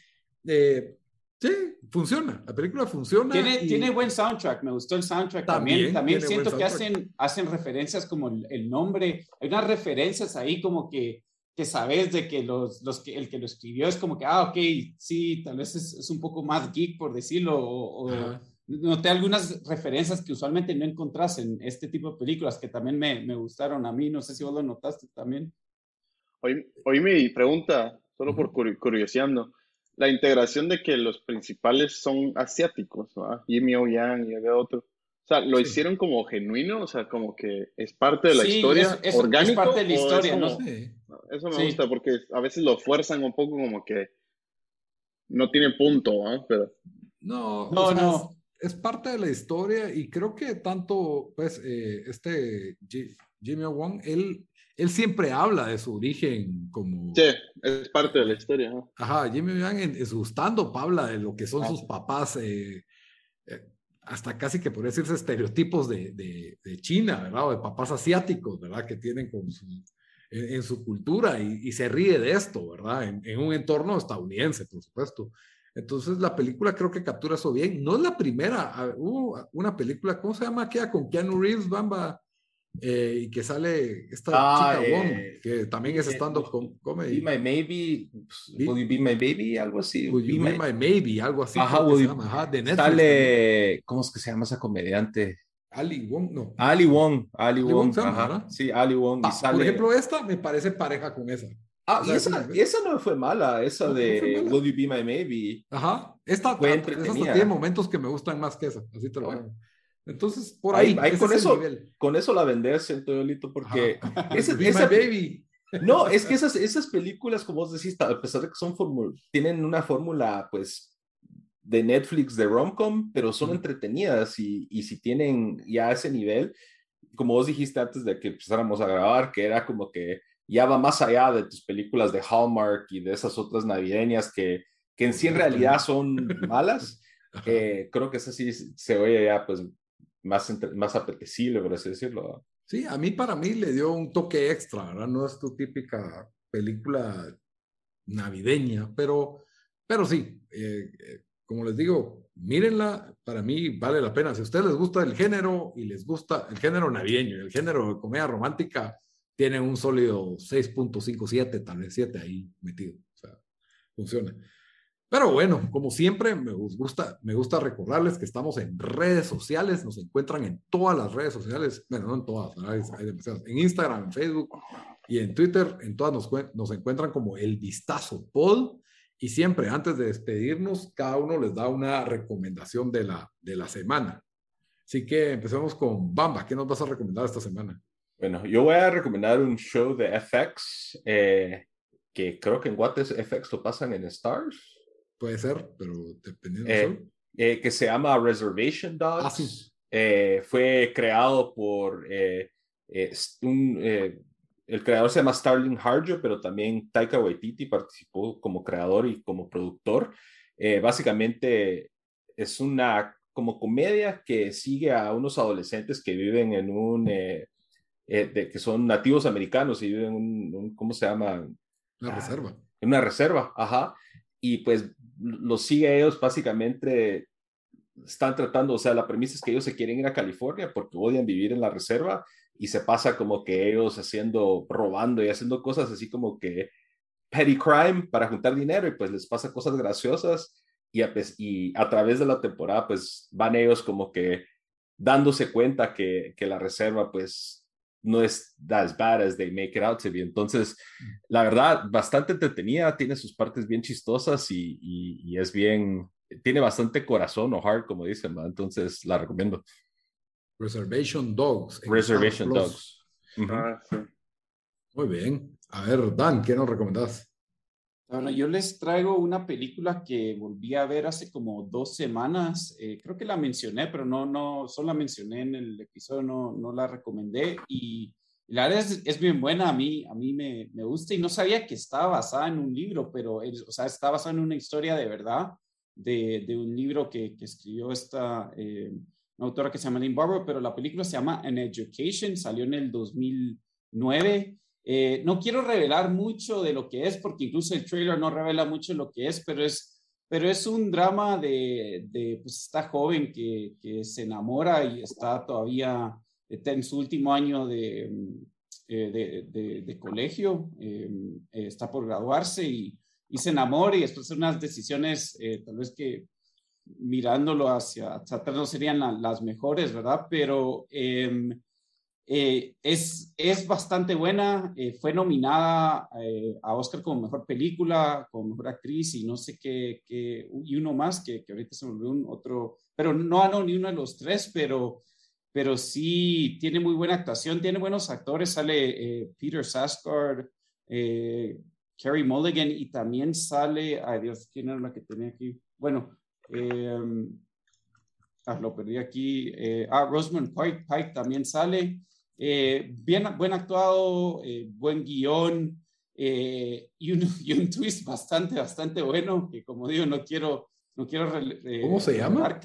eh, sí, funciona, la película funciona. Tiene, tiene buen soundtrack, me gustó el soundtrack también. También, siento que hacen, hacen referencias como el, nombre, hay unas referencias ahí como que que sabes de que, los, los que el que lo escribió es como que, ah, ok, sí, tal vez es, es un poco más geek, por decirlo, o, noté algunas referencias que usualmente no encontrás en este tipo de películas que también me, me gustaron a mí. No sé si vos lo notaste también. Hoy, hoy mi pregunta, solo por curioseando, la integración de que los principales son asiáticos, Jimmy O. Yang y otro. O sea, ¿lo hicieron como genuino? O sea, como que es parte de la historia, es, orgánico. Es parte de la historia, ¿no? Eso me gusta porque a veces lo fuerzan un poco como que no tiene punto, Pero... No, no, no es parte de la historia y creo que tanto, pues, eh, este Jimmy Wong, él, él siempre habla de su origen como... Sí, es parte de la historia. Ajá, Jimmy Wong en, su stand habla de lo que son sus papás, eh, eh, hasta casi que podría decirse estereotipos de, de, de, China, ¿verdad? O de papás asiáticos, ¿verdad? Que tienen con su, en, su cultura y, y, se ríe de esto, ¿verdad? En, en, un entorno estadounidense, por supuesto. Entonces la película creo que captura eso bien. No es la primera, hubo una película, ¿cómo se llama aquella con Keanu Reeves, Bamba? Eh, y que sale esta ah, chica Wong, eh, que también es estando con comedy. Be My Maybe, be, Will You Be My Baby, algo así. Will You Be, My, Maybe, algo así. Ajá, will, se llama. Ajá, de Netflix. Sale, ¿cómo es que se llama esa comediante? Ali Wong, no. Ali Wong, Ali, Ali Wong, Wong ajá. Sí, Ali Wong. Ah, sale... Por ejemplo, esta me parece pareja con esa. Ah, y esa, esa, no fue mala, esa no, de no Will You Be My Maybe. Ajá, esta, fue tiene momentos que me gustan más que esa, así te lo digo. Entonces, por ahí, ahí, ahí con, eso, con eso la vendes, siento yo, porque ese, esa, baby. No, es que esas, esas películas, como vos decís, a pesar de que son tienen una fórmula, pues, de Netflix, de romcom, pero son entretenidas y, y si tienen ya ese nivel, como vos dijiste antes de que empezáramos a grabar, que era como que ya va más allá de tus películas de Hallmark y de esas otras navideñas que, que en sí en realidad son malas. Eh, creo que esa sí se oye ya pues más, más apetecible, por así decirlo. Sí, a mí para mí le dio un toque extra, ¿verdad? No es tu típica película navideña, pero, pero sí, eh, eh, como les digo, mírenla, para mí vale la pena. Si a ustedes les gusta el género y les gusta el género navideño, el género de comedia romántica, tiene un sólido 6.57, tal vez 7 ahí metido. O sea, funciona. Pero bueno, como siempre, me gusta, me gusta recordarles que estamos en redes sociales, nos encuentran en todas las redes sociales, bueno, no en todas, hay, hay demasiadas, en Instagram, en Facebook y en Twitter, en todas nos, nos encuentran como El Vistazo Pod. Y siempre, antes de despedirnos, cada uno les da una recomendación de la, de la semana. Así que empecemos con Bamba. ¿Qué nos vas a recomendar esta semana? Bueno, yo voy a recomendar un show de FX, eh, que creo que en Guates FX lo pasan en Stars. Puede ser, pero dependiendo. Eh, eh, que se llama Reservation Dogs. Ah, sí. eh, fue creado por eh, eh, un, el creador se llama Starling Harjo, pero también Taika Waititi participó como creador y como productor. básicamente es una como comedia que sigue a unos adolescentes que viven en un, de, que son nativos americanos y viven en un, un ¿cómo se llama? Una ah, reserva. En una reserva, ajá y pues los sigue ellos básicamente están tratando, o sea, la premisa es que ellos se quieren ir a California porque odian vivir en la reserva y se pasa como que ellos haciendo, robando y haciendo cosas así como que petty crime para juntar dinero y pues les pasa cosas graciosas y a, y a través de la temporada pues van ellos como que dándose cuenta que, que la reserva pues no es as bad as they make it out to be. Entonces, la verdad, bastante entretenida, tiene sus partes bien chistosas y, y, es bien, tiene bastante corazón o heart, como dicen, entonces la recomiendo. Reservation Dogs. Reservation Dogs. ah, sí. Muy bien. A ver, Dan, ¿qué nos recomendás? Bueno, yo les traigo una película que volví a ver hace como dos semanas. Eh, creo que la mencioné, pero no, no, solo la mencioné en el episodio, no, no la recomendé. Y la verdad es, es bien buena, a mí, a mí me, me, gusta y no sabía que estaba basada en un libro, pero, o sea, está basada en una historia de verdad, de, de un libro que, que escribió esta eh, una autora que se llama Lynn Barber, pero la película se llama An Education, salió en el 2009 eh, no quiero revelar mucho de lo que es, porque incluso el trailer no revela mucho lo que es, pero es, pero es un drama de, de pues, esta joven que, que, se enamora y está todavía está en su último año de, eh, de, de colegio, eh, está por graduarse y, y, se enamora y después unas decisiones, tal vez que mirándolo hacia atrás no serían las mejores, ¿verdad? Pero em, eh, es, es bastante buena, eh, fue nominada eh, a Oscar como mejor película, como mejor actriz y no sé qué, qué y uno más que, que, ahorita se volvió un otro, pero no ganó ni uno de los tres, pero, pero sí tiene muy buena actuación, tiene buenos actores, sale Peter Sarsgaard, Carrie Mulligan y también sale, ay Dios, ¿quién era la que tenía aquí? Bueno, ah, lo perdí aquí, ah, Rosamund Pike, Pike también sale. Eh, bien, buen actuado, eh, buen guion eh, y, un, y, un, twist bastante, bastante bueno, que como digo, no quiero... No quiero ¿Cómo se llama?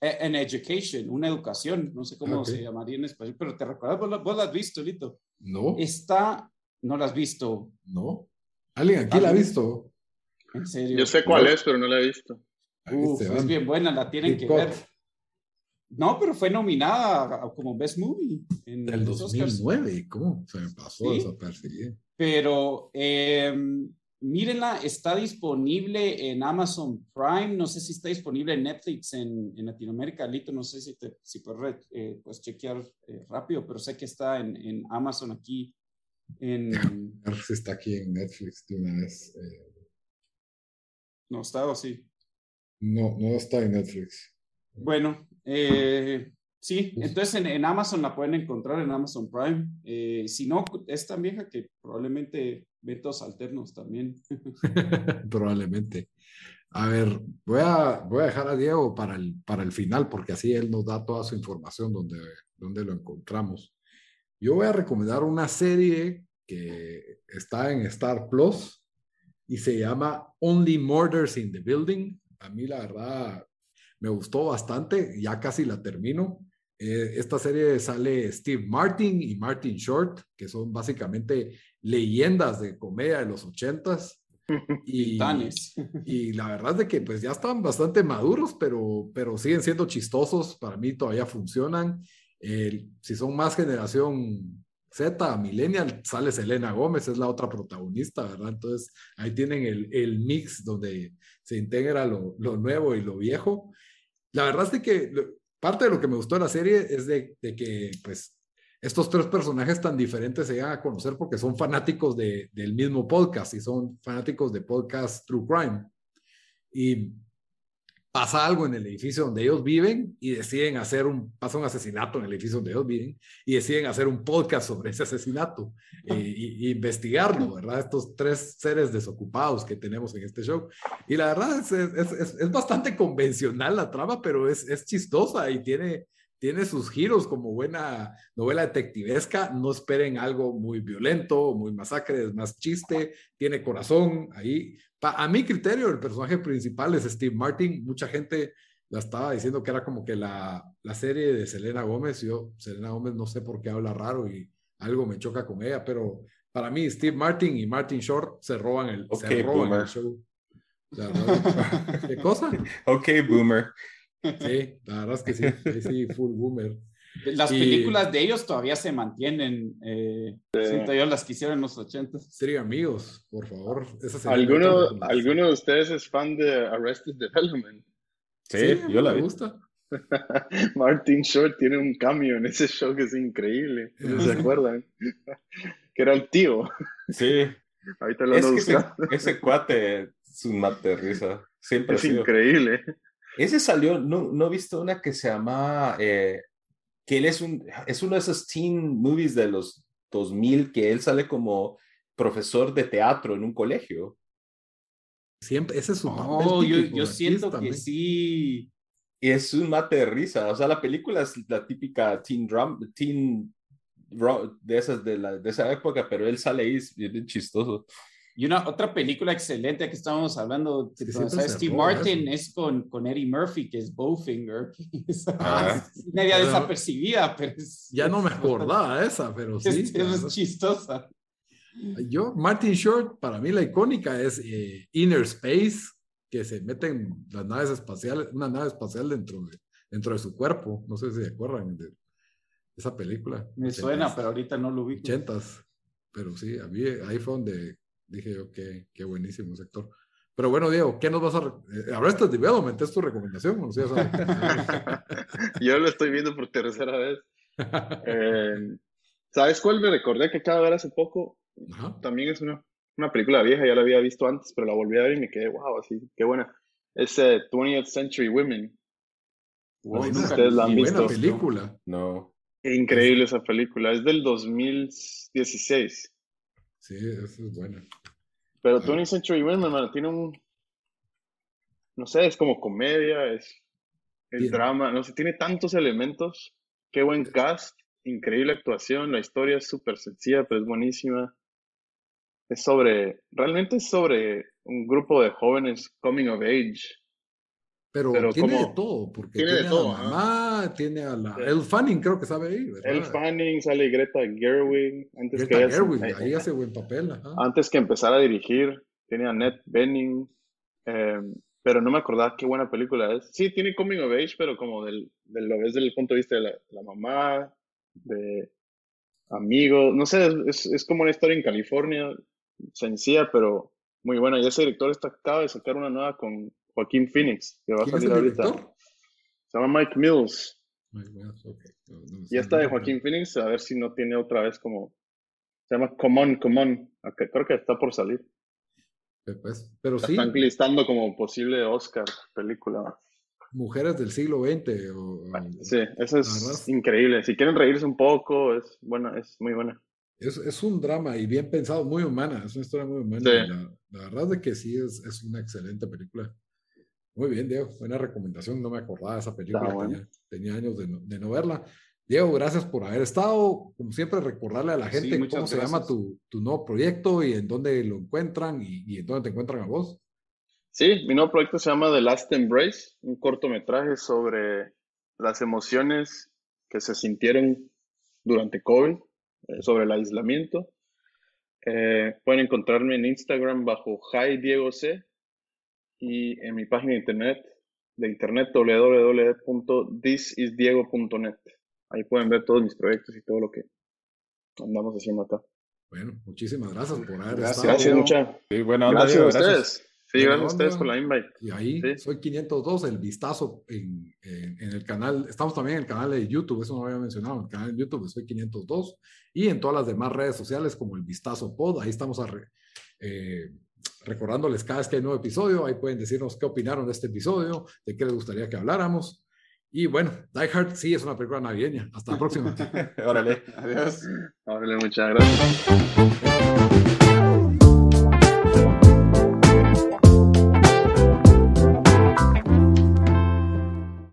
E- En education, una educación, no sé cómo Ok. se llamaría en español, pero te recuerdas, vos, la- vos la has visto, Lito. No, Está, no la has visto, no. ¿Alguien aquí la ha visto? en serio. Yo sé cuál No. es, pero no la he visto. Uf, es bien buena, la tienen que Cut. ver. No, pero fue nominada como Best Movie en Del los Oscars. 2009, ¿cómo? Se me pasó Sí. desapercibido. Pero eh, mírenla, está disponible en Amazon Prime, no sé si está disponible en Netflix en, en Latinoamérica, Lito, no sé si, te, si puedes, re- eh, puedes chequear eh, rápido, pero sé que está en, en Amazon aquí. En, si está aquí en Netflix de una vez. Eh, no, está o sí. no, no está en Netflix. Bueno, eh, sí, entonces en, en Amazon la pueden encontrar en Amazon Prime. Eh, si no, es tan vieja que probablemente métodos alternos también. Probablemente. A ver, voy a, voy a dejar a Diego para el, para el final, porque así él nos da toda su información donde, donde lo encontramos. Yo voy a recomendar una serie que está en Star Plus y se llama Only Murders in the Building. A mí la verdad me gustó bastante, ya casi la termino. Eh, esta serie sale Steve Martin y Martin Short, que son básicamente leyendas de comedia de los ochentas. Y, y la verdad es de que pues ya están bastante maduros, pero, pero siguen siendo chistosos. Para mí todavía funcionan. El- si son más generación Z, Millennial, sale Selena Gómez, es la otra protagonista, ¿verdad? Entonces ahí tienen el, el mix donde se integra lo, lo nuevo y lo viejo. La verdad es de que parte de lo que me gustó de la serie es de, que pues estos tres personajes tan diferentes se llegan a conocer porque son fanáticos de, del mismo podcast y son fanáticos de podcast True Crime. Y pasa algo en el edificio donde ellos viven y deciden hacer un, pasa un asesinato en el edificio donde ellos viven y deciden hacer un podcast sobre ese asesinato y, y investigarlo, ¿verdad? Estos tres seres desocupados que tenemos en este show. Y la verdad es, es, es, es bastante convencional la trama, pero es, es chistosa y tiene, tiene sus giros como buena novela detectivesca. No esperen algo muy violento, muy masacre, es más chiste, tiene corazón ahí. A mi criterio, el personaje principal es Steve Martin. Mucha gente la estaba diciendo que era como que la, la serie de Selena Gómez. Yo, Selena Gómez, no sé por qué habla raro y algo me choca con ella, pero para mí Steve Martin y Martin Short se roban el, Ok, se roban el show. La verdad. ¿Qué cosa? Ok, boomer. Sí, la verdad es que sí, sí, full boomer. Las Y- películas de ellos todavía se mantienen. Eh, siento yo las que hicieron en los 80. Sería amigos, por favor. Esa sería ¿Alguno. ¿Alguno de ustedes es fan de Arrested Development? Sí, mí yo la me vi. gusta. Martin Short tiene un cambio en ese show que es increíble. ¿No se acuerdan? que era el tío. Sí. Ahorita lo Es que ese, ese cuate es un mate de risa. Siempre ha Es sido. increíble. Ese salió, no, no he visto una que se llama, eh, que él es, un, es uno de esos teen movies de los 2000 que él sale como profesor de teatro en un colegio. Siempre, ese es su papel Oh, yo, yo siento que man. sí. Y es un mate de risa. O sea, la película es la típica teen drama, teen de esas de, la, de esa época, pero él sale ahí es bien chistoso. Y una otra película excelente que estábamos hablando, Sí, Steve Martin, eso. es con, con Eddie Murphy, que es Bowfinger. que es- Ah. media Pero- desapercibida, pero es, Ya no me acordaba esa, pero sí. Es, es chistosa. Yo, Martin Short, para mí la icónica es eh, Inner Space, que se meten las naves espaciales, una nave espacial dentro de, dentro de su cuerpo. No sé si se acuerdan de esa película. Me suena, pero ahorita no lo ubico. Ochentas. Pero sí, a mí ahí fue donde dije yo, qué, qué buenísimo sector. Pero bueno, Diego, ¿qué nos vas a... re- Arrested Development es tu recomendación, ¿o sea, esa- Yo lo estoy viendo por tercera vez. Eh, ¿Sabes cuál me recordé que acabo de ver hace poco? Ajá. También es una, una película vieja, ya la había visto antes, pero la volví a ver y me quedé, wow, así, qué buena. Es eh, 20th Century Women. Wow, ustedes la han buena visto. película. No. Increíble esa película, es del 2016. Sí, esa es buena. Pero Ah. 20th Century Women, mano, tiene un, no sé, es como comedia, es, drama, no sé, tiene tantos elementos. Qué buen cast, increíble actuación, la historia es súper sencilla, pero es buenísima. Es sobre, realmente es sobre un grupo de jóvenes coming of age Pero, Pero tiene como- de todo, porque tiene tiene, de a todo, la mamá, tiene a la... Sí. El Fanning creo que sabe ahí, ¿verdad? El Fanning, sale Greta Gerwig, antes, Greta que, Gerwig, eh, ahí hace buen papel. ajá. antes que empezara a dirigir, tiene a Ned Benning, eh, pero no me acordaba qué buena película es. Sí, tiene Coming of Age, pero como del, del- lo ves desde el punto de vista de la, la mamá, de amigos, no sé, es, es como una historia en California, sencilla, pero muy buena. Y ese director está, acaba de sacar una nueva con Joaquín Phoenix, que va a ¿Quién es salir ahorita. director? Se llama Mike Mills. Ok. Y esta de Joaquín Phoenix, a ver si no tiene otra vez como. Se llama Come On, Come On. Acá- Creo que está por salir. pero, pues, pero La sí, Están listando como posible Oscar película. mujeres del siglo XX. O, Sí, eso es verdad. increíble. Si quieren reírse un poco, es buena, es muy buena. Es, es un drama y bien pensado, muy humana, es una historia muy humana. Sí. La, la verdad es de que sí, es, es una excelente película. Muy bien, Diego, buena recomendación, no me acordaba de esa película, bueno. tenía, tenía años de no, de no verla. Diego, gracias por haber estado. Como siempre, recordarle a la gente cómo se llama tu, tu nuevo proyecto y en dónde lo encuentran y, y en dónde te encuentran a vos. Sí, mi nuevo proyecto se llama The Last Embrace, un cortometraje sobre las emociones que se sintieron durante COVID, eh, sobre el aislamiento. Eh, pueden encontrarme en Instagram bajo Hi Diego C y en mi página de internet de internet www.thisisdiego.net. Ahí pueden ver todos mis proyectos y todo lo que andamos haciendo acá. Bueno, muchísimas gracias por haber Gracias, estado. Gracias, Diego. mucha. Sí, buena onda, Gracias a gracias. ustedes. Sí, gracias a ustedes por la invite. Y ahí Sí. soy 502, el vistazo en, en- en el canal. Estamos también en el canal de YouTube, eso no lo había mencionado. En el canal de YouTube soy 502 y en todas las demás redes sociales como el Vistazo Pod. Ahí estamos a re- eh, recordándoles cada vez que hay nuevo episodio. Ahí pueden decirnos qué opinaron de este episodio, de qué les gustaría que habláramos. Y bueno, Die Hard sí es una película navideña. Hasta la próxima. Órale. Adiós. Órale, muchas gracias.